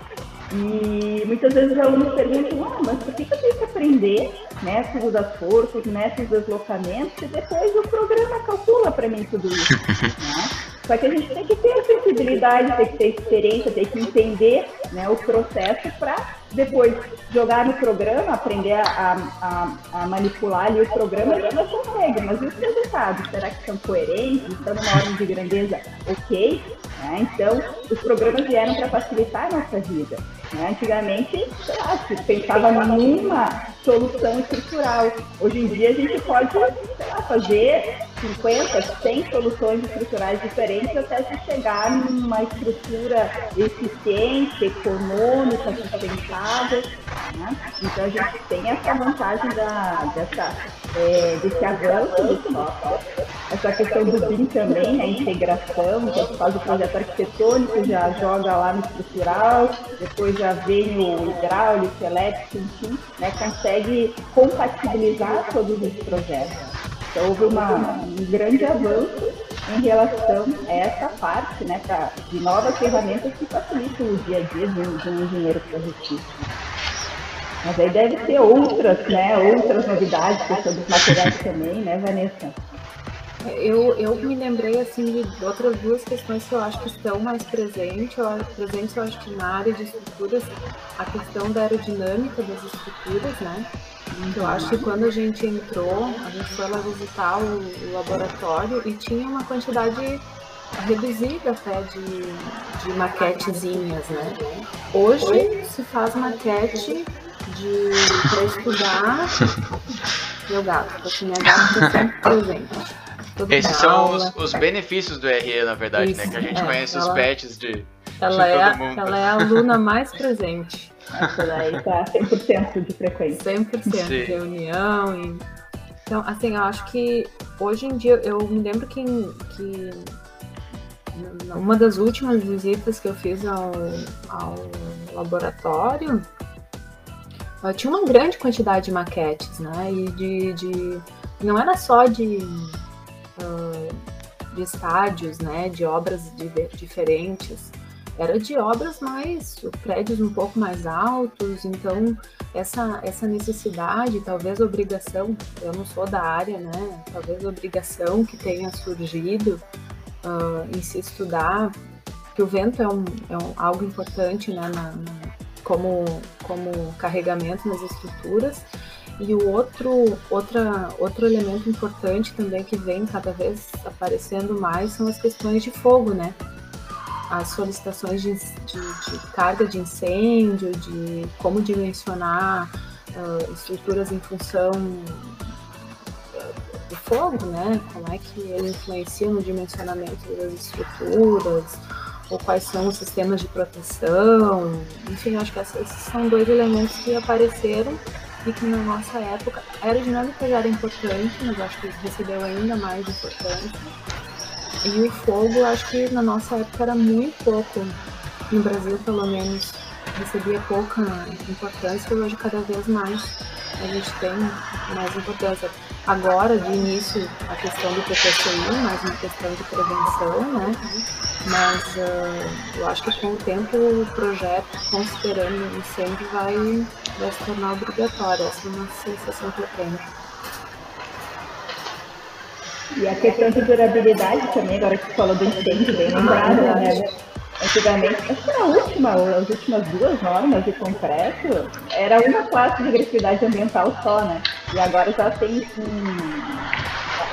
D: E muitas vezes os alunos perguntam, ah, mas por que, que eu tenho que aprender métodos das forças, métodos de deslocamento, e depois o programa calcula para mim tudo isso? né? Só que a gente tem que ter a sensibilidade, tem que ter experiência, tem que entender né, o processo para depois jogar no programa, aprender a, a, a, manipular ali o programa, a gente consegue. Mas os resultados, será que são coerentes? Estão numa ordem de grandeza ok? Né? Então, os programas vieram para facilitar a nossa vida. Né? Antigamente, sei lá, se pensava numa solução estrutural. Hoje em dia, a gente pode lá, fazer 50, 100 soluções estruturais diferentes até se chegar numa estrutura eficiente, econômica, sustentável. Né? Então, a gente tem essa vantagem da, dessa, é, desse avanço do software. Essa questão do BIM também, né? a integração, então faz o projeto arquitetônico, já joga lá no estrutural, depois já vem o hidráulico, elétrico, enfim, né? consegue compatibilizar todos os projetos. Então houve uma, um grande avanço em relação a essa parte, né, pra, de novas ferramentas que facilitam o dia a dia de um, de um engenheiro projetista. Mas aí deve ter outras, né, outras novidades, questão dos materiais também, né, Vanessa?
C: Eu, eu me lembrei assim de outras duas questões que eu acho que estão mais presentes. Eu, presentes, eu acho que na área de estruturas, a questão da aerodinâmica das estruturas, né? Eu acho que quando a gente entrou, a gente foi lá visitar o, o laboratório e tinha uma quantidade reduzida até de, de maquetezinhas, né? Hoje se faz maquete de para estudar meu gato, porque minha gata está sempre presente.
B: Esses são os, os, benefícios do RE, na verdade, Isso, né? Que a gente é, conhece ela, os pets de,
C: ela
B: de
C: é,
B: todo mundo.
C: Ela é a aluna mais presente.
D: Essa daí tá 100% de frequência. 100%
C: Sim. de reunião. E... Então, assim, eu acho que hoje em dia, eu me lembro que, que uma das últimas visitas que eu fiz ao, ao laboratório, tinha uma grande quantidade de maquetes, né? E de, de não era só de de estádios, né, de obras diferentes, era de obras mais, prédios um pouco mais altos, então essa, essa necessidade, talvez obrigação, eu não sou da área, né, talvez obrigação que tenha surgido uh, em se estudar, que o vento é, um, é um, algo importante, né, na, na, como, como carregamento nas estruturas, e o outro, outra, outro elemento importante também que vem cada vez aparecendo mais são as questões de fogo, né? As solicitações de, de, de carga de incêndio, de como dimensionar uh, estruturas em função do fogo, né? Como é que ele influencia no dimensionamento das estruturas, ou quais são os sistemas de proteção. Enfim, acho que esses são dois elementos que apareceram e que na nossa época a aerodinâmica já era importante, mas acho que recebeu ainda mais importância. E o fogo, acho que na nossa época era muito pouco, no Brasil pelo menos, recebia pouca importância hoje cada vez mais a gente tem mais importância. Agora, de início, a questão do PPCI, mais uma questão de prevenção, né? Mas uh, eu acho que com o tempo o projeto, considerando o incêndio, vai, vai se tornar obrigatório. Essa é uma sensação que eu tenho.
D: E a questão de durabilidade também, agora que você falou do incêndio, bem lembrado, né? Antigamente, acho que a última, as últimas duas normas de concreto, era uma classe de agressividade ambiental só, né? E agora já tem um,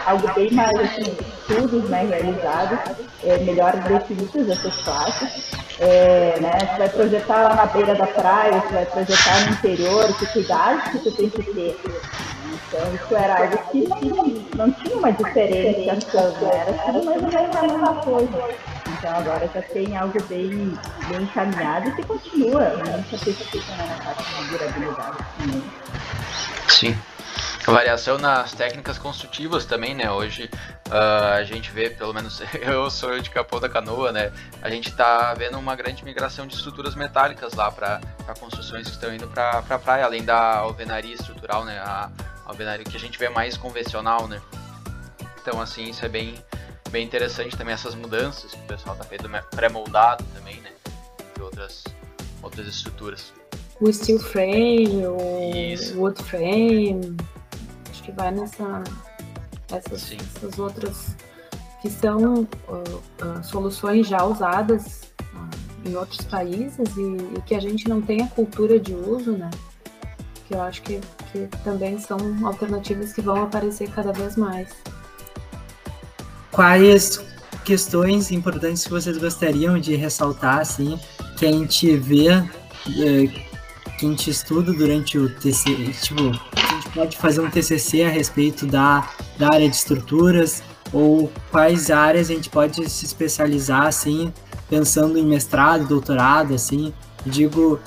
D: algo bem mais assim, estudos né, realizados, é, melhor definidos essas classes. É, né, você vai projetar lá na beira da praia, você vai projetar no interior, que cuidados que você tem que ter. Então, isso era algo que não, tinha uma diferenciação, né? era tudo mais ou menos a mesma coisa. Então, agora já tem algo bem, bem encaminhado e que continua muita pesquisa né, na parte de durabilidade também.
B: Sim. Variação nas técnicas construtivas também, né? Hoje uh, a gente vê, pelo menos eu sou de Capão da Canoa, né? A gente está vendo uma grande migração de estruturas metálicas lá para construções que estão indo para a praia, além da alvenaria estrutural, né? A, alvenaria que a gente vê mais convencional, né? Então, assim, isso é bem, bem interessante também, essas mudanças que o pessoal está feito pré-moldado também, né? De outras, outras estruturas.
C: O steel frame, o wood frame, acho que vai nessa, essas, essas outras que são uh, uh, soluções já usadas uh, em outros países e, e, que a gente não tem a cultura de uso, né? Que eu acho que que também são alternativas que vão aparecer cada vez mais.
A: Quais questões importantes que vocês gostariam de ressaltar, assim, que a gente vê, é, que a gente estuda durante o TCC, tipo, pode fazer um TCC a respeito da, da área de estruturas, ou quais áreas a gente pode se especializar, assim, pensando em mestrado, doutorado, assim, digo,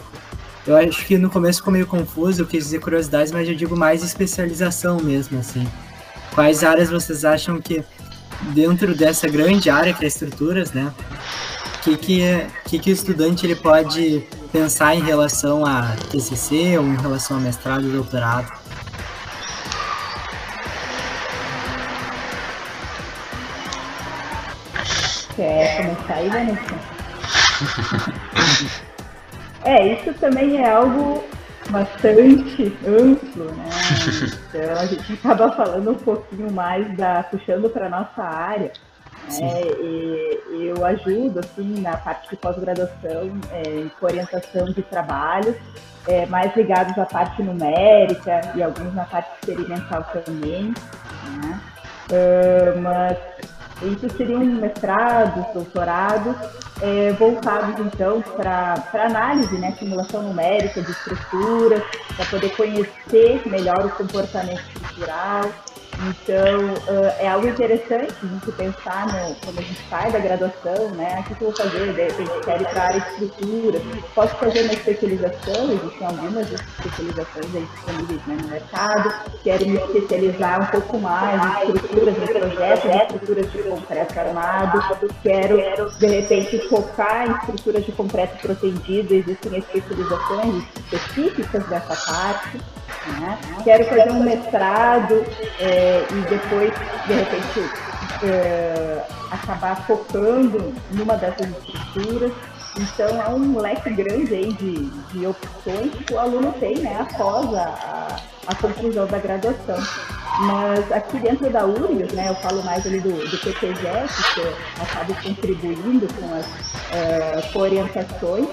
A: eu acho que no começo ficou meio confuso, eu quis dizer curiosidades, mas eu digo mais especialização mesmo, assim. Quais áreas vocês acham que, dentro dessa grande área que é estruturas, né, que que, que que o estudante ele pode pensar em relação a TCC ou em relação a mestrado e doutorado?
D: Quer começar aí, Vanessa? É, isso também é algo bastante amplo, né? Então a gente acaba falando um pouquinho mais da puxando para nossa área. Né? E eu ajudo assim na parte de pós-graduação é, com orientação de trabalhos é, mais ligados à parte numérica e alguns na parte experimental também. Né? Uh, mas isso seriam mestrados, doutorados, é, voltados então para análise, né, simulação numérica de estruturas, para poder conhecer melhor o comportamento estrutural, então, é algo interessante a gente pensar no, quando a gente sai da graduação, né? O que eu vou fazer? De repente, quero ir para a área de estrutura. Posso fazer uma especialização, existem algumas especializações aí disponíveis né, no mercado. Quero me especializar um pouco mais em estruturas, em projetos, em estruturas de concreto armado. Quero, de repente, focar em estruturas de concreto protegido. Existem especializações específicas dessa parte. Né? Quero fazer um mestrado é, e depois, de repente, é, acabar focando numa dessas estruturas. Então, é um leque grande aí de, de opções que o aluno tem né, após a, a, conclusão da graduação. Mas aqui dentro da URGS, né, eu falo mais ali do, do PTGES, que eu acabo contribuindo com as uh, orientações,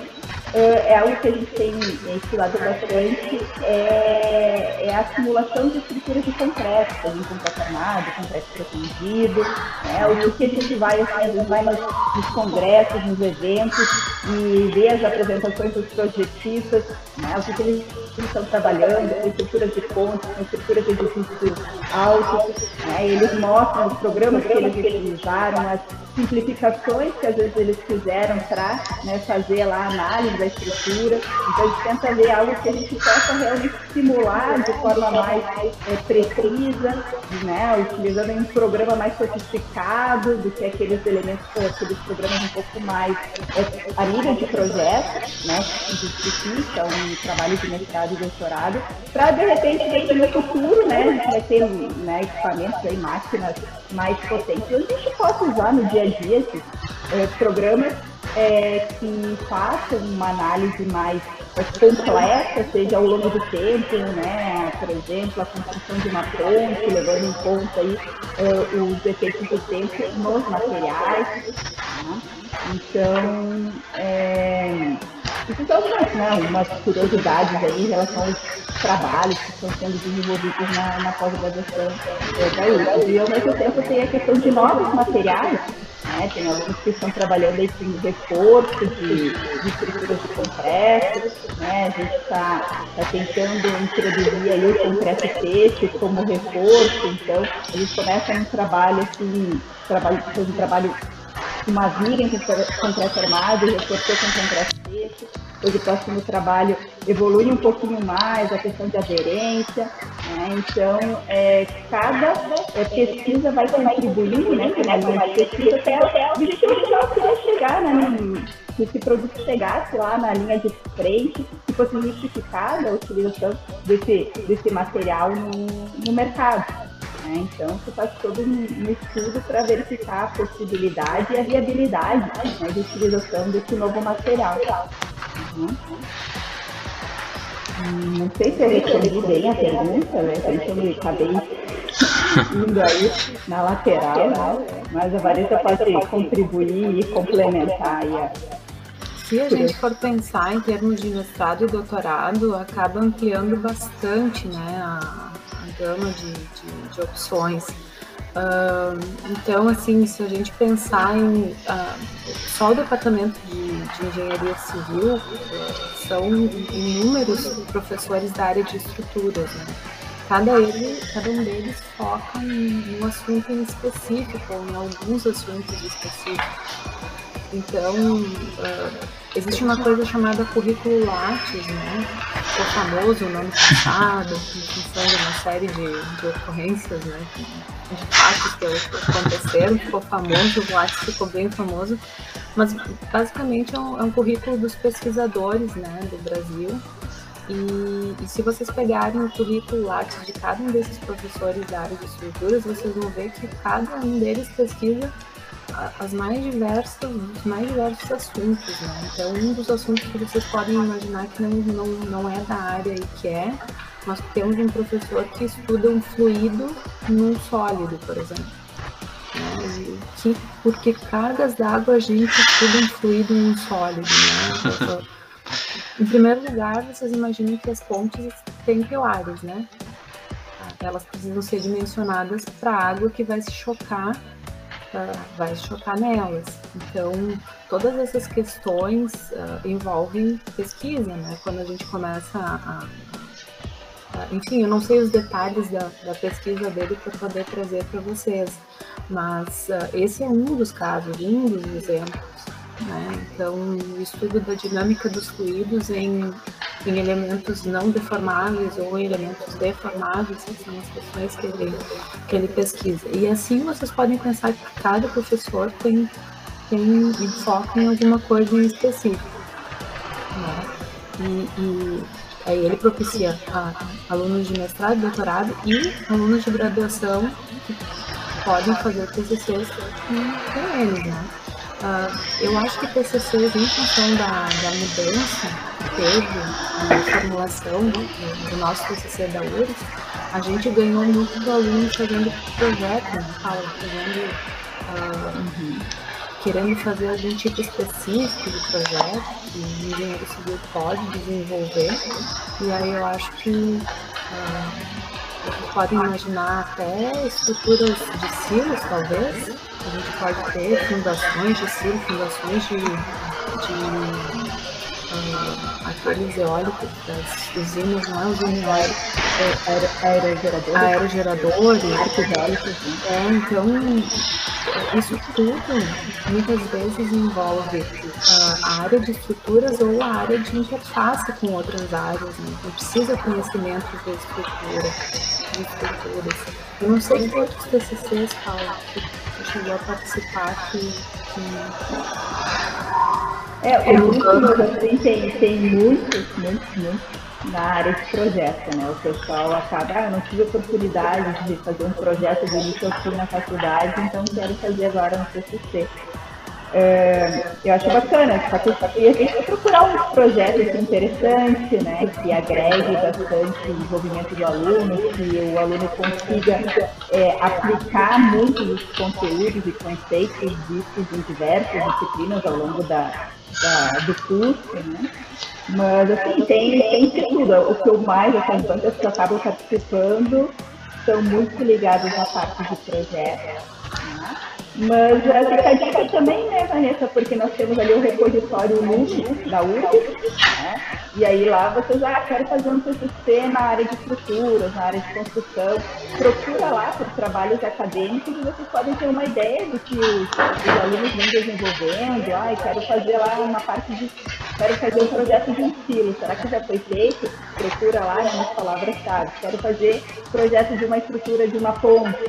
D: é algo que a gente tem estudado bastante, é, é, a simulação de estruturas de concreto, seja em concreto armado, concreto protegido, né, o que a gente vai, assim, vai nos, nos, congressos, nos eventos e ver as apresentações dos projetistas, né, o que, eles estão trabalhando, estruturas de pontes, estruturas de edifícios altos, né, eles mostram os programas que eles utilizaram, as simplificações que às vezes eles fizeram para né, fazer lá a análise da estrutura. Então a gente tenta ver algo que a gente possa realmente simular de forma mais é, precisa, né, utilizando um programa mais sofisticado do que aqueles elementos, aqueles programas um pouco mais é, a nível de projeto, né, que justifica um trabalho de mestrado e doutorado, para de repente no futuro, né, a gente vai ter né, equipamentos aí, máquinas mais potentes, a gente possa usar no dia a dia esses é, programas é, que façam uma análise mais completa, seja ao longo do tempo, né? Por exemplo, a construção de uma ponte, levando em conta aí, é, os efeitos do tempo nos materiais. Né? Então, é, então, né, algumas curiosidades aí em relação aos trabalhos que estão sendo desenvolvidos na, na pós-graduação é, da URGS. E ao mesmo tempo tem a questão de novos materiais né? Tem alunos que estão trabalhando aí com reforço de, de estruturas de concreto, né? a gente está tá tentando introduzir aí o concreto peixe como reforço, então a gente começa um trabalho assim, trabalho, um trabalho uma viga em concreto armado, reforçou com concreto peixe Hoje o próximo trabalho evolui um pouquinho mais a questão de aderência. Né? Então, é, cada é, pesquisa vai contribuindo né, na linha de pesquisa até o final seria chegar, né, se esse produto chegasse lá na linha de frente, se fosse justificada a utilização desse, desse material no, no mercado. Né? Então, você faz todo um, estudo para verificar a possibilidade e a viabilidade né, de utilização desse novo material. Uhum. Não sei se eu respondi bem a pergunta, né? Eu me acabei indo aí na lateral, né? mas a Vanessa pode contribuir e complementar aí a
C: se a gente for pensar em termos de mestrado e doutorado, acaba ampliando bastante né, a gama de, de, de opções. Uh, então, assim, se a gente pensar em uh, só o departamento de, de engenharia civil, uh, são inúmeros professores da área de estruturas, né? Cada, ele, cada um deles foca em um assunto em específico, ou em alguns assuntos específicos. Então, existe uma coisa chamada currículo Lattes, né? Ficou famoso no ano passado, em uma série de, de ocorrências, né? de fatos que aconteceram, ficou famoso, o Lattes ficou bem famoso, mas basicamente é um, é um currículo dos pesquisadores né, do Brasil. E, e, se vocês pegarem o currículo Lattes de cada um desses professores da área de estruturas, vocês vão ver que cada um deles pesquisa as mais diversas, os mais diversos assuntos, né? Então, um dos assuntos que vocês podem imaginar que não, não, não é da área e que é, nós temos um professor que estuda um fluido num sólido, por exemplo. Né? Que, porque cargas d'água a gente estuda um fluido num sólido, né? Em primeiro lugar, vocês imaginam que as pontes têm pilares, né? Elas precisam ser dimensionadas para a água que vai se chocar, vai se chocar nelas. Então, todas essas questões uh, envolvem pesquisa, né? Quando a gente começa a, enfim, eu não sei os detalhes da, da pesquisa dele para poder trazer para vocês, mas uh, esse é um dos casos, um dos exemplos. Né? Então, o estudo da dinâmica dos fluidos em, em elementos não deformáveis ou em elementos deformáveis são as questões que ele, que ele pesquisa. E assim vocês podem pensar que cada professor tem, tem foco em alguma coisa em específico. Né? E, e Aí ele propicia a alunos de mestrado, doutorado e alunos de graduação que podem fazer TCCs com, eles, né? Uh, eu acho que TCCs, em função da, da mudança que teve na formulação do, do nosso TCC da URGS, a gente ganhou muito do aluno fazendo projeto, né? Fazendo uh, uhum querendo fazer algum tipo específico de projeto que o engenheiro civil pode desenvolver. E aí eu acho que uh, você pode imaginar até estruturas de silos, talvez. A gente pode ter fundações de silos, fundações de, de uh, aqueles eólicos das usinas, não é usina eólica, é, aerogeradores, aerogeradores, arqueólicos. Né? É, então isso tudo muitas vezes envolve uh, a área de estruturas ou a área de interface com outras áreas. Né? Então, precisa conhecimento de estrutura, de estruturas. Eu não sei se outros TCCs, Paulo, que chegou a participar que... que...
D: É, o currículo assim, tem, tem muitos, muitos, muitos na área de projeto, né? O pessoal acaba, ah, eu não tive oportunidade de fazer um projeto de início ao fim na faculdade, então quero fazer agora no TCC. É, eu acho bacana, só que e a gente procurar um projeto assim, interessante, né, que agregue bastante o desenvolvimento do aluno, que o aluno consiga é, aplicar muitos dos conteúdos e conceitos vistos em diversas disciplinas ao longo da, da do curso, né? Mas assim, tem, tem tudo. O que eu mais, assim, as bancas que acabam participando são muito ligadas à parte de projetos. Né? Mas fica a dica também, né, Vanessa? Porque nós temos ali o repositório LUM da URG, né? E aí lá vocês, ah, quero fazer um TCC na área de estruturas, na área de construção. Procura lá por trabalhos acadêmicos e vocês podem ter uma ideia do que os, os alunos vêm desenvolvendo. Ah, quero fazer lá uma parte de. Quero fazer um projeto de silo. Será que já foi feito? Procura lá nas palavras-chave. Quero fazer projeto de uma estrutura de uma ponte.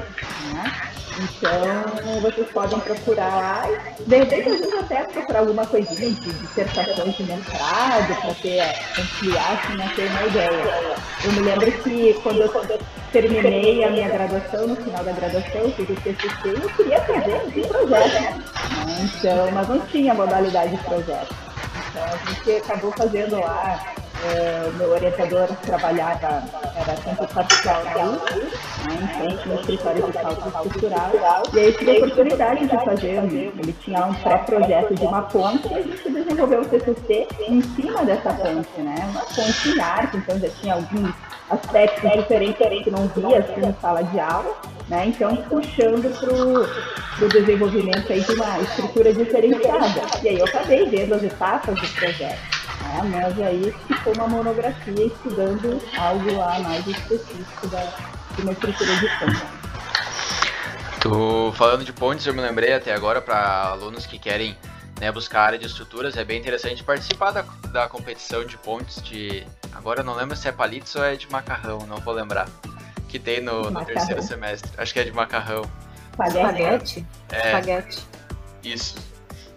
D: Né? Então, vocês podem procurar lá, de repente, às vezes até procurar alguma coisinha de dissertação de mestrado, para ter, ampliar, assim, né, ter uma ideia. Eu me lembro que quando eu, eu terminei a minha graduação, no final da graduação, fiz o TCC, eu queria fazer um projeto. Então, mas não tinha modalidade de projeto. Então, a gente acabou fazendo lá o meu orientador trabalhava, era centro parcial UF, né, em frente no escritório de cálculo estrutural, e aí tive a oportunidade de fazer, ele tinha um pré-projeto de uma ponte e a gente desenvolveu o TCC em cima dessa ponte, né, uma ponte em arte, então já tinha alguns aspectos diferentes que não via assim em sala de aula, né? Então puxando para o desenvolvimento aí de uma estrutura diferenciada. E aí eu acabei vendo as etapas do projeto. Né? Mas aí ficou uma monografia estudando algo lá mais específico da, de uma estrutura de ponte.
B: Tu falando de pontes, eu me lembrei até agora para alunos que querem né, buscar área de estruturas, é bem interessante participar da, da competição de pontes de. Agora eu não lembro se é palitos ou é de macarrão, não vou lembrar. Que tem no, no terceiro semestre. Acho que é de macarrão.
C: Espaguete?
B: É, Espaguete. Isso.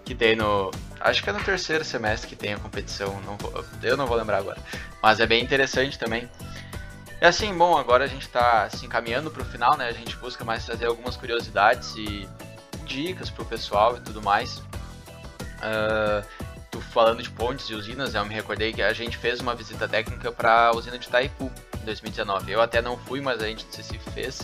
B: Que tem no, Acho que é no terceiro semestre que tem a competição, não vou, eu não vou lembrar agora. Mas é bem interessante também. E assim, bom, agora a gente está se encaminhando para o final, né? A gente busca mais trazer algumas curiosidades e dicas para o pessoal e tudo mais. Uh, falando de pontes e usinas, eu me recordei que a gente fez uma visita técnica para a usina de Itaipu em 2019. Eu até não fui, mas a gente se fez.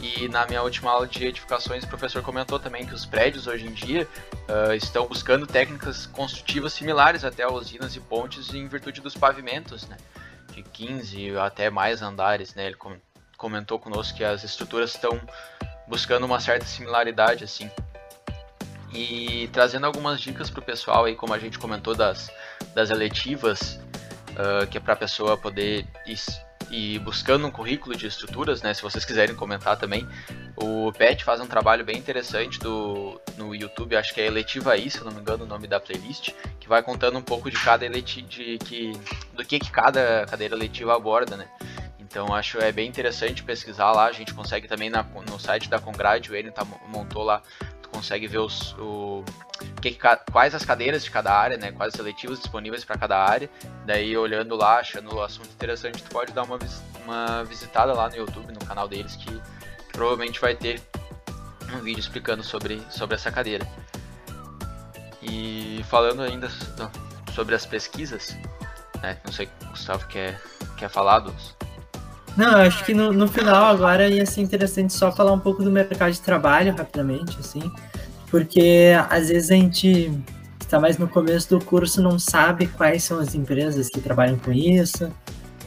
B: E na minha última aula de edificações, o professor comentou também que os prédios hoje em dia uh, estão buscando técnicas construtivas similares até usinas e pontes em virtude dos pavimentos, né? De 15 até mais andares, né? Ele comentou conosco que as estruturas estão buscando uma certa similaridade, assim. E trazendo algumas dicas para o pessoal aí, como a gente comentou das, das eletivas, uh, que é para a pessoa poder e buscando um currículo de estruturas, né? Se vocês quiserem comentar também, o Pet faz um trabalho bem interessante do, no YouTube, acho que é Eletiva aí, se não me engano o nome da playlist, que vai contando um pouco de cada eletiva, de que, do que, que cada cadeira letiva aborda, né? Então acho é bem interessante pesquisar lá, a gente consegue também na, no site da Congrade, o Enio tá, montou lá consegue ver os, o, que, quais as cadeiras de cada área, né? Quais seletivos disponíveis para cada área. Daí olhando lá, achando o assunto interessante, tu pode dar uma, uma visitada lá no YouTube, no canal deles, que, que provavelmente vai ter um vídeo explicando sobre, sobre essa cadeira. E falando ainda sobre as pesquisas, né? Não sei, Gustavo quer, quer falar dos,
A: não, eu acho que no, no final agora ia ser interessante só falar um pouco do mercado de trabalho rapidamente, assim, porque às vezes a gente está mais no começo do curso não sabe quais são as empresas que trabalham com isso,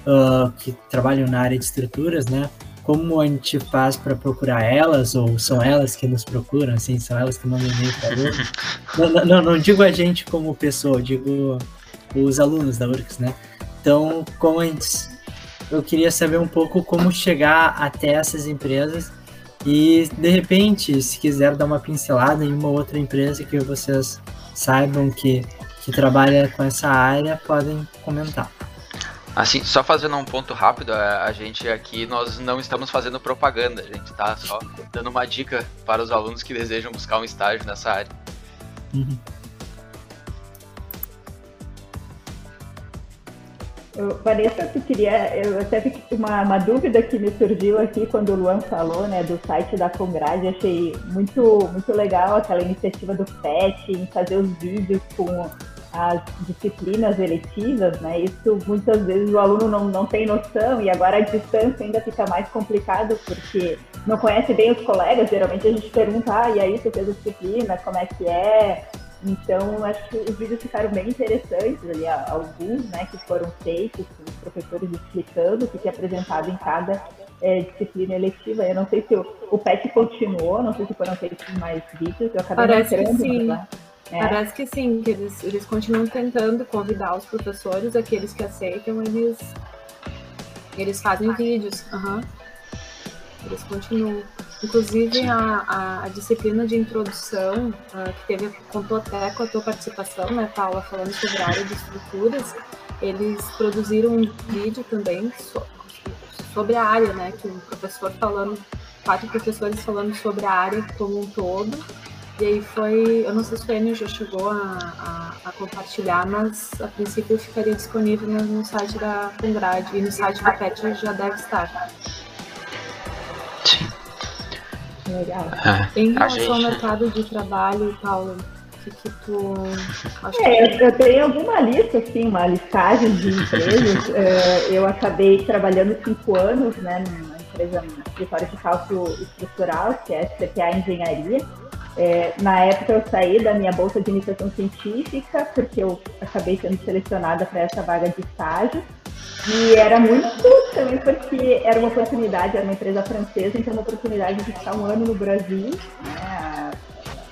A: uh, que trabalham na área de estruturas, né? Como a gente faz para procurar elas, ou são elas que nos procuram, assim, são elas que mandam e-mail para não, não, não, digo a gente como pessoa, digo os alunos da URCS, né? Então, como a gente eu queria saber um pouco como chegar até essas empresas e, de repente, se quiser dar uma pincelada em uma outra empresa que vocês saibam que, que trabalha com essa área, podem comentar.
B: Assim, só fazendo um ponto rápido, a gente aqui, nós não estamos fazendo propaganda, a gente está só dando uma dica para os alunos que desejam buscar um estágio nessa área. Uhum.
D: Vanessa, tu queria, eu até uma, uma dúvida que me surgiu aqui quando o Luan falou, né, do site da Congrade, achei muito, muito legal aquela iniciativa do PET em fazer os vídeos com as disciplinas eletivas, né? Isso muitas vezes o aluno não, não tem noção e agora a distância ainda fica mais complicado porque não conhece bem os colegas. Geralmente a gente pergunta, ah, e aí você fez a disciplina, como é que é? Então, acho que os vídeos ficaram bem interessantes ali, alguns, né, que foram feitos, os professores explicando o que é apresentado em cada é, disciplina eletiva. Eu não sei se o, o PET continuou, não sei se foram feitos mais vídeos, eu acabei
C: Parece entrando, que sim. É. Parece que sim, que eles, eles continuam tentando convidar os professores, aqueles que aceitam, eles, eles fazem vídeos. Uhum. Eles continuam. Inclusive a, a, a disciplina de introdução, uh, que teve, contou até com a tua participação, né, Paula, falando sobre a área de estruturas, eles produziram um vídeo também so, sobre a área, né? Que um professor falando, quatro professores falando sobre a área como um todo e aí foi, eu não sei se o Enio já chegou a, a, a, compartilhar, mas a princípio ficaria disponível no, no site da Congrade e no site do PET já deve estar. Legal. É, em relação gente... ao mercado de trabalho, Paulo, que, que tu.
D: Acho é, que... eu tenho alguma lista, assim, uma listagem de empresas. É, eu acabei trabalhando cinco anos, né, numa empresa, no escritório de cálculo estrutural, que é a CPA Engenharia. É, na época eu saí da minha bolsa de iniciação científica, porque eu acabei sendo selecionada para essa vaga de estágio. E era muito também porque era uma oportunidade, era uma empresa francesa, então uma oportunidade de ficar um ano no Brasil, né,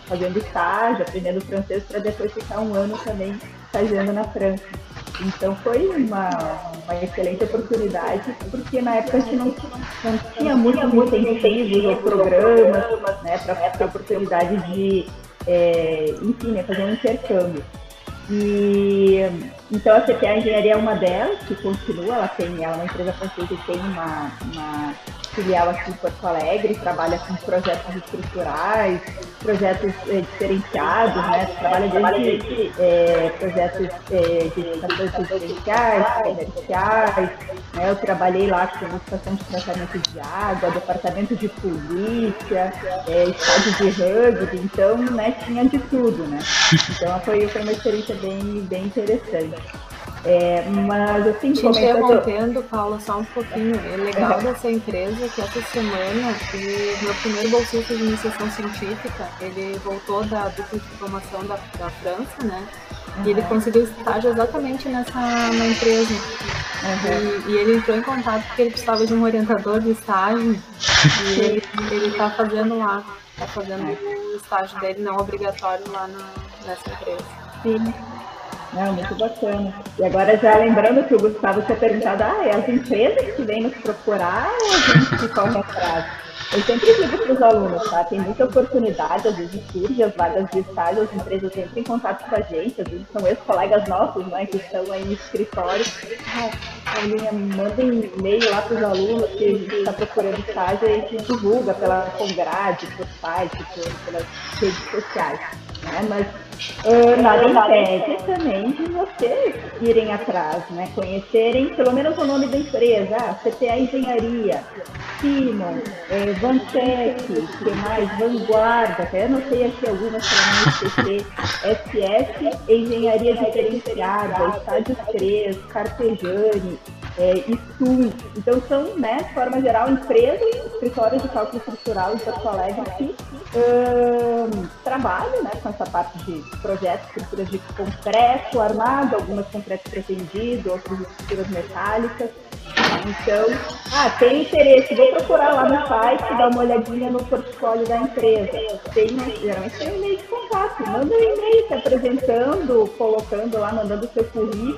D: fazendo estágio, aprendendo francês, para depois ficar um ano também estagiando na França. Então foi uma, uma excelente oportunidade, porque na época a gente não, não tinha muito, muito incentivos ou programas né, para ter a oportunidade de, é, enfim, né, fazer um intercâmbio. E então a CPA Engenharia é uma delas, que continua, ela tem, ela é uma empresa francesa e tem uma, uma filial aqui em Porto Alegre, trabalha com projetos estruturais, projetos é, diferenciados, né? Trabalha desde é, projetos é, de estações residenciais, comerciais, né? Eu trabalhei lá com estação de tratamento de água, departamento de polícia, é, estádio de rugby, então, né, tinha de tudo, né? Então foi, foi uma experiência bem, bem interessante. É, mas assim,
C: Te interrompendo, Paula, só um pouquinho. É legal dessa empresa que essa semana o meu primeiro bolsista de iniciação científica, ele voltou da dupla de formação da, da França, né? Uhum. E ele conseguiu estágio exatamente nessa na empresa. Uhum. E, e, ele entrou em contato porque ele precisava de um orientador de estágio. e ele, ele tá fazendo lá. Tá fazendo o estágio dele não obrigatório lá na, nessa empresa.
D: Sim. Não, muito bacana. E agora já lembrando que o Gustavo tinha perguntado, ah, é as empresas que vêm nos procurar ou a gente que corre atrás? Eu sempre digo para os alunos, tá? Tem muita oportunidade, às vezes surge as vagas de estágio, as empresas entram em contato com a gente, às vezes são ex-colegas nossos, né, que estão aí no escritório. Ah, Paulinha, mandem e-mail lá para os alunos que a gente está procurando estágio e a gente divulga pela Congrade, por site, pelas redes sociais. Né? Mas uh, nada impede também de vocês irem atrás, né? conhecerem pelo menos o nome da empresa, ah, CTA Engenharia, Simon, eh, Vantec, que mais? Vanguarda, até anotei aqui algumas para não esquecer, SS Engenharia Diferenciada, Estádio 3, Carpejane, é, ISU. Então, são, né, de forma geral, empresas, escritórios de cálculo estrutural em Porto Alegre que um, trabalham né, com essa parte de projetos, estruturas de concreto armado, algumas concreto pretendido, outras estruturas metálicas. Então, ah, tem interesse, vou procurar lá no site, dar uma olhadinha no portfólio da empresa. Tem, geralmente tem um e-mail de contato, manda um e-mail se apresentando, colocando lá, mandando seu currículo.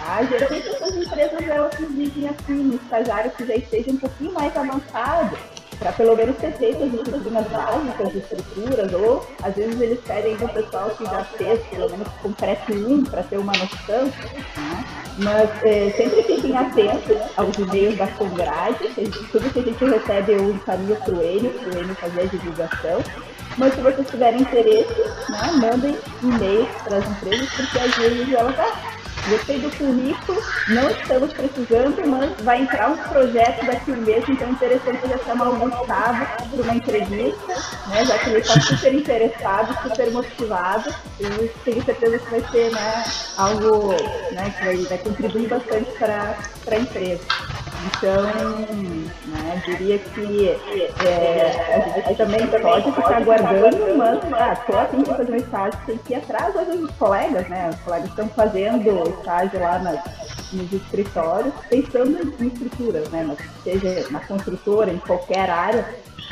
D: Ah, geralmente essas empresas elas dizem assim, no estagiário que já esteja um pouquinho mais avançado, para pelo menos ter feito as disciplinas básicas de estruturas, ou às vezes eles pedem do pessoal que já fez pelo menos concreto 1 para ter uma noção, né? mas é, sempre fiquem atentos aos e-mails da Congrade, tudo que a gente recebe eu encaminho para o Enio, para o Enio fazer a divulgação, mas se vocês tiverem interesse, né, mandem e-mails para as empresas, porque às vezes elas, ah, gostei do currículo, não estamos precisando, mas vai entrar um projeto daqui um mês, então é interessante já chamar o Gustavo para uma entrevista, né, já que ele está super interessado, super motivado, e tenho certeza que vai ser né, algo né, que vai, vai contribuir bastante para a empresa. Então, né, diria que é, a gente também pode ficar aguardando, mas estou ah, afim de fazer um estágio, tem que ir atrás dos colegas, né? Os colegas estão fazendo estágio lá nas, nos escritórios, pensando em estruturas, né? seja na construtora, em qualquer área,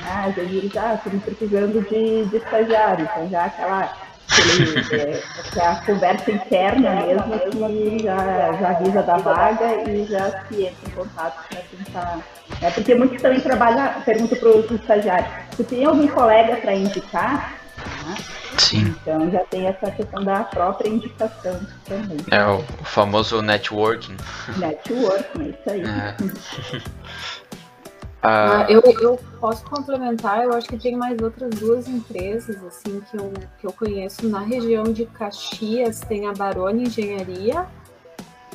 D: ah, às vezes ah, estão precisando de, de estagiário, então já aquela aquele, é, é, a conversa interna mesmo que já, já avisa da vaga e já se entra em contato para tentar. É, porque muitos também trabalham, pergunto para os estagiários, se tem algum colega para indicar, né?
B: Sim.
D: Então já tem essa questão da própria indicação também.
B: É o famoso networking.
D: Networking, é isso aí. É.
C: Ah, eu, eu posso complementar, eu acho que tem mais outras duas empresas assim que eu, que eu conheço na região de Caxias, tem a Barone Engenharia,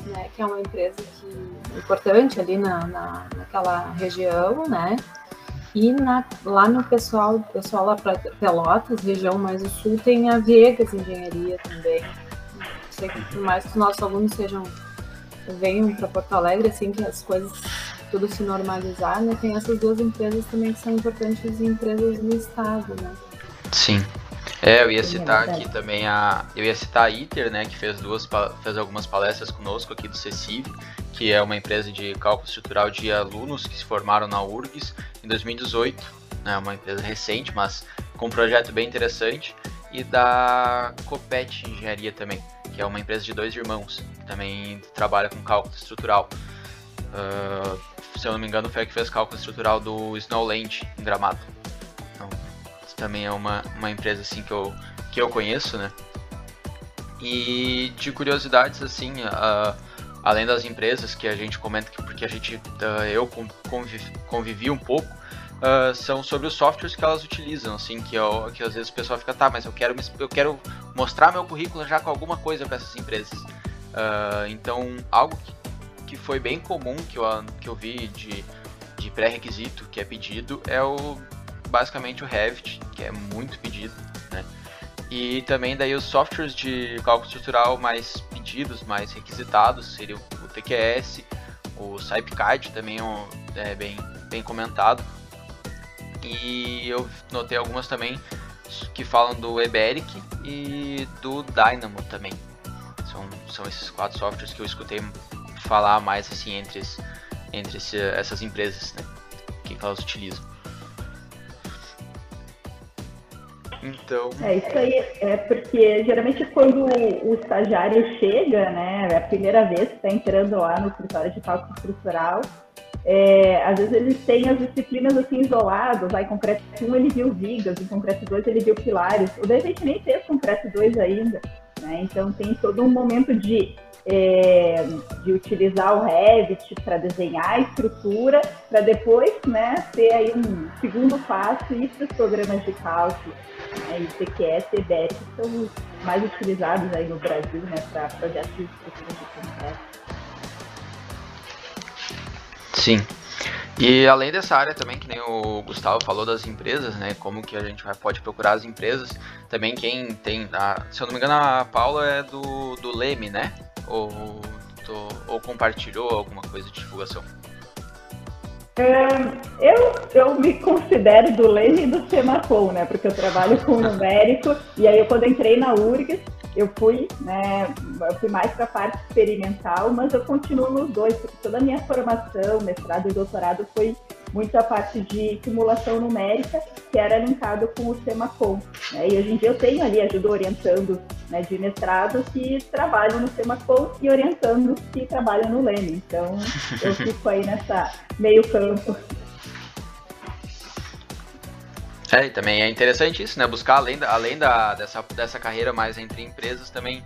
C: né, que é uma empresa que, importante ali na, na, naquela região, né? E na, lá no pessoal, pessoal lá para Pelotas, região mais do sul, tem a Viegas Engenharia também. Sei que mais que os nossos alunos sejam venham para Porto Alegre, assim que as coisas tudo se normalizar, né? Tem essas duas empresas também que são importantes empresas do estado, né?
B: Sim. É, eu ia citar aqui também a. Eu ia citar a ITER, né? Que fez duas fez algumas palestras conosco aqui do CECIV, que é uma empresa de cálculo estrutural de alunos que se formaram na URGS em 2018. É né, uma empresa recente, mas com um projeto bem interessante. E da Copet Engenharia também, que é uma empresa de dois irmãos, que também trabalha com cálculo estrutural. Uh, se eu não me engano, foi a que fez cálculo estrutural do Snowland em Gramado. Então, também é uma, uma empresa assim que eu, que eu conheço, né? E de curiosidades, assim, uh, além das empresas que a gente comenta, que porque a gente, uh, eu convivi, convivi um pouco, uh, são sobre os softwares que elas utilizam, assim, que, eu, que às vezes o pessoal fica, tá, mas eu quero, eu quero mostrar meu currículo já com alguma coisa para essas empresas. então, algo que que foi bem comum que eu, que eu vi de, de pré-requisito que é pedido é o basicamente o Revit, que é muito pedido, né? E também daí os softwares de cálculo estrutural mais pedidos, mais requisitados, seria o TQS, o SciPyCAD também é, é bem, bem comentado. E eu notei algumas também que falam do Eberic e do Dynamo também. São, são esses quatro softwares que eu escutei falar mais assim entre, entre esse, essas empresas, né? que elas utilizam. Então.
D: É isso aí, é porque geralmente quando o estagiário chega, né, é a primeira vez que está entrando lá no escritório de cálculo estrutural, é, às vezes eles têm as disciplinas assim isoladas, lá em concreto 1 ele viu vigas, em concreto 2 ele viu pilares, o da gente nem fez concreto 2 ainda, né? Então tem todo um momento de é, de utilizar o Revit para desenhar a estrutura, para depois né, ter aí um segundo passo e para os programas de cálculo, né, e CQS e EBET, que são os mais utilizados aí no Brasil né, para projetos de estrutura de concreto.
B: Sim. E além dessa área também, que nem o Gustavo falou das empresas, né? Como que a gente vai, pode procurar as empresas. Também quem tem, a, se eu não me engano, a Paula é do, do Leme, né? Ou, ou compartilhou alguma coisa de divulgação?
D: É, eu, eu me considero do Leme e do Semacom, né? Porque eu trabalho com numérico e aí eu, quando entrei na URGS, eu fui, né? Eu fui mais para a parte experimental, mas eu continuo nos dois, porque toda a minha formação, mestrado e doutorado foi muito a parte de simulação numérica, que era linkado com o Semacom. Né? E hoje em dia eu tenho ali, ajudo orientando né, de mestrado que trabalham no Semacom e orientando que trabalham no Leme. Então eu fico aí nessa meio campo.
B: É, e também é interessante isso, né? Buscar além, da, além da, dessa, dessa carreira mais entre empresas também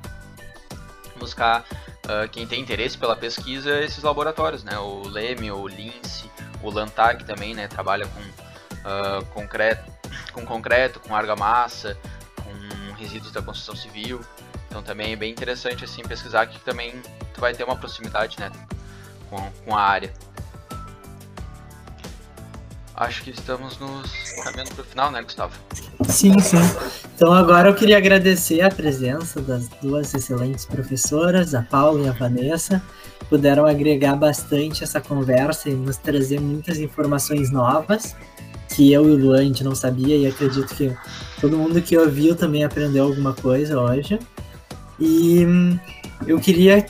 B: buscar uh, quem tem interesse pela pesquisa esses laboratórios, né? O Leme, o Lince, o Lantag também, né, trabalha com uh, concreto, com concreto, com argamassa, com resíduos da construção civil. Então também é bem interessante assim pesquisar que também tu vai ter uma proximidade, né, com, com a área. Acho que estamos nos caminhando para o final, né, Gustavo?
A: Sim, sim. Então agora eu queria agradecer a presença das duas excelentes professoras, a Paula e a Vanessa, puderam agregar bastante essa conversa e nos trazer muitas informações novas que eu e o Luan a gente não sabia e acredito que todo mundo que ouviu também aprendeu alguma coisa hoje. E hum, eu queria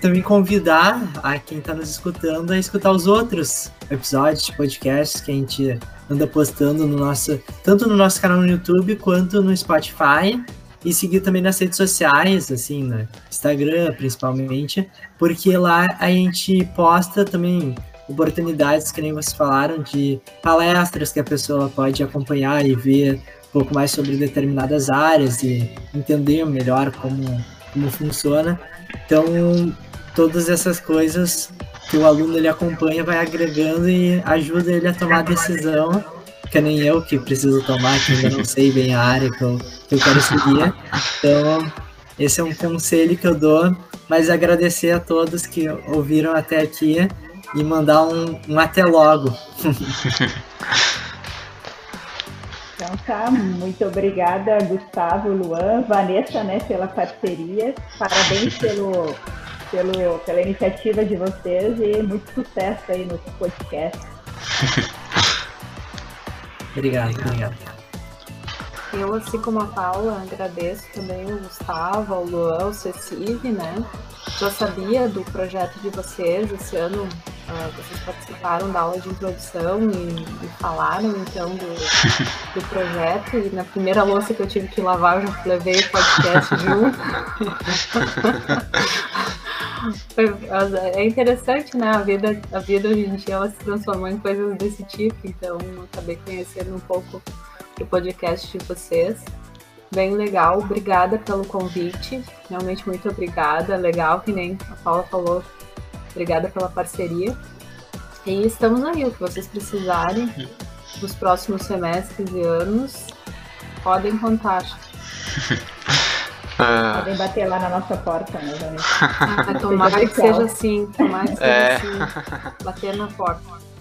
A: também convidar a quem está nos escutando a escutar os outros episódios de podcasts que a gente anda postando no nosso, tanto no nosso canal no YouTube quanto no Spotify. E seguir também nas redes sociais, assim, no Instagram principalmente, porque lá a gente posta também oportunidades que nem vocês falaram de palestras que a pessoa pode acompanhar e ver um pouco mais sobre determinadas áreas e entender melhor como, como funciona. Então, todas essas coisas que o aluno ele acompanha vai agregando e ajuda ele a tomar a decisão, que nem eu que preciso tomar, que ainda não sei bem a área que eu, que eu quero seguir. Então, esse é um conselho que eu dou, mas agradecer a todos que ouviram até aqui e mandar um, um até logo.
D: Então tá, muito obrigada, Gustavo, Luan, Vanessa, né, pela parceria. Parabéns pelo, pelo, pela iniciativa de vocês e muito sucesso aí no podcast.
A: obrigado, obrigado.
C: Eu, assim como a Paula, agradeço também o Gustavo, o Luan, o Cecive, né? Já sabia do projeto de vocês esse ano Uh, vocês participaram da aula de introdução e, e falaram então do, do, projeto e na primeira louça que eu tive que lavar eu já levei o podcast junto. é interessante, né? A vida, a vida hoje em dia ela se transformou em coisas desse tipo, então eu acabei conhecendo um pouco do podcast de vocês. Bem legal, obrigada pelo convite, realmente muito obrigada. Legal que nem a Paula falou, Obrigada pela parceria. E estamos aí, o que vocês precisarem nos próximos semestres e anos, podem contar.
D: Ah. Podem bater lá na nossa porta, né?
C: Ah, tomara que seja assim, tomara que seja é. assim, bater na porta.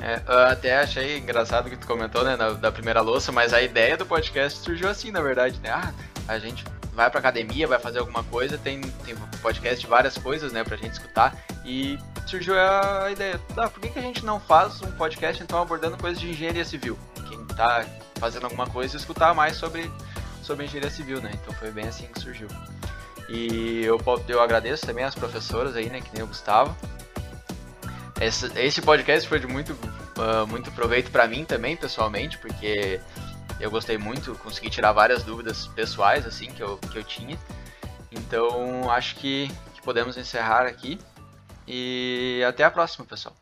B: É, eu até achei engraçado que tu comentou, né, na, da primeira louça, mas a ideia do podcast surgiu assim, na verdade, né? Ah, a gente vai pra academia, vai fazer alguma coisa, tem, tem podcast de várias coisas, né, pra gente escutar. E surgiu a ideia, ah, por que, que a gente não faz um podcast então abordando coisas de engenharia civil? Quem tá fazendo alguma coisa, escutar mais sobre, sobre engenharia civil, né? Então foi bem assim que surgiu. E eu, eu agradeço também as professoras aí, né, que nem o Gustavo. Esse, esse podcast foi de muito, uh, muito proveito para mim também, pessoalmente, porque eu gostei muito, consegui tirar várias dúvidas pessoais, assim, que eu, que eu tinha. Então, acho que, que podemos encerrar aqui. E até a próxima, pessoal.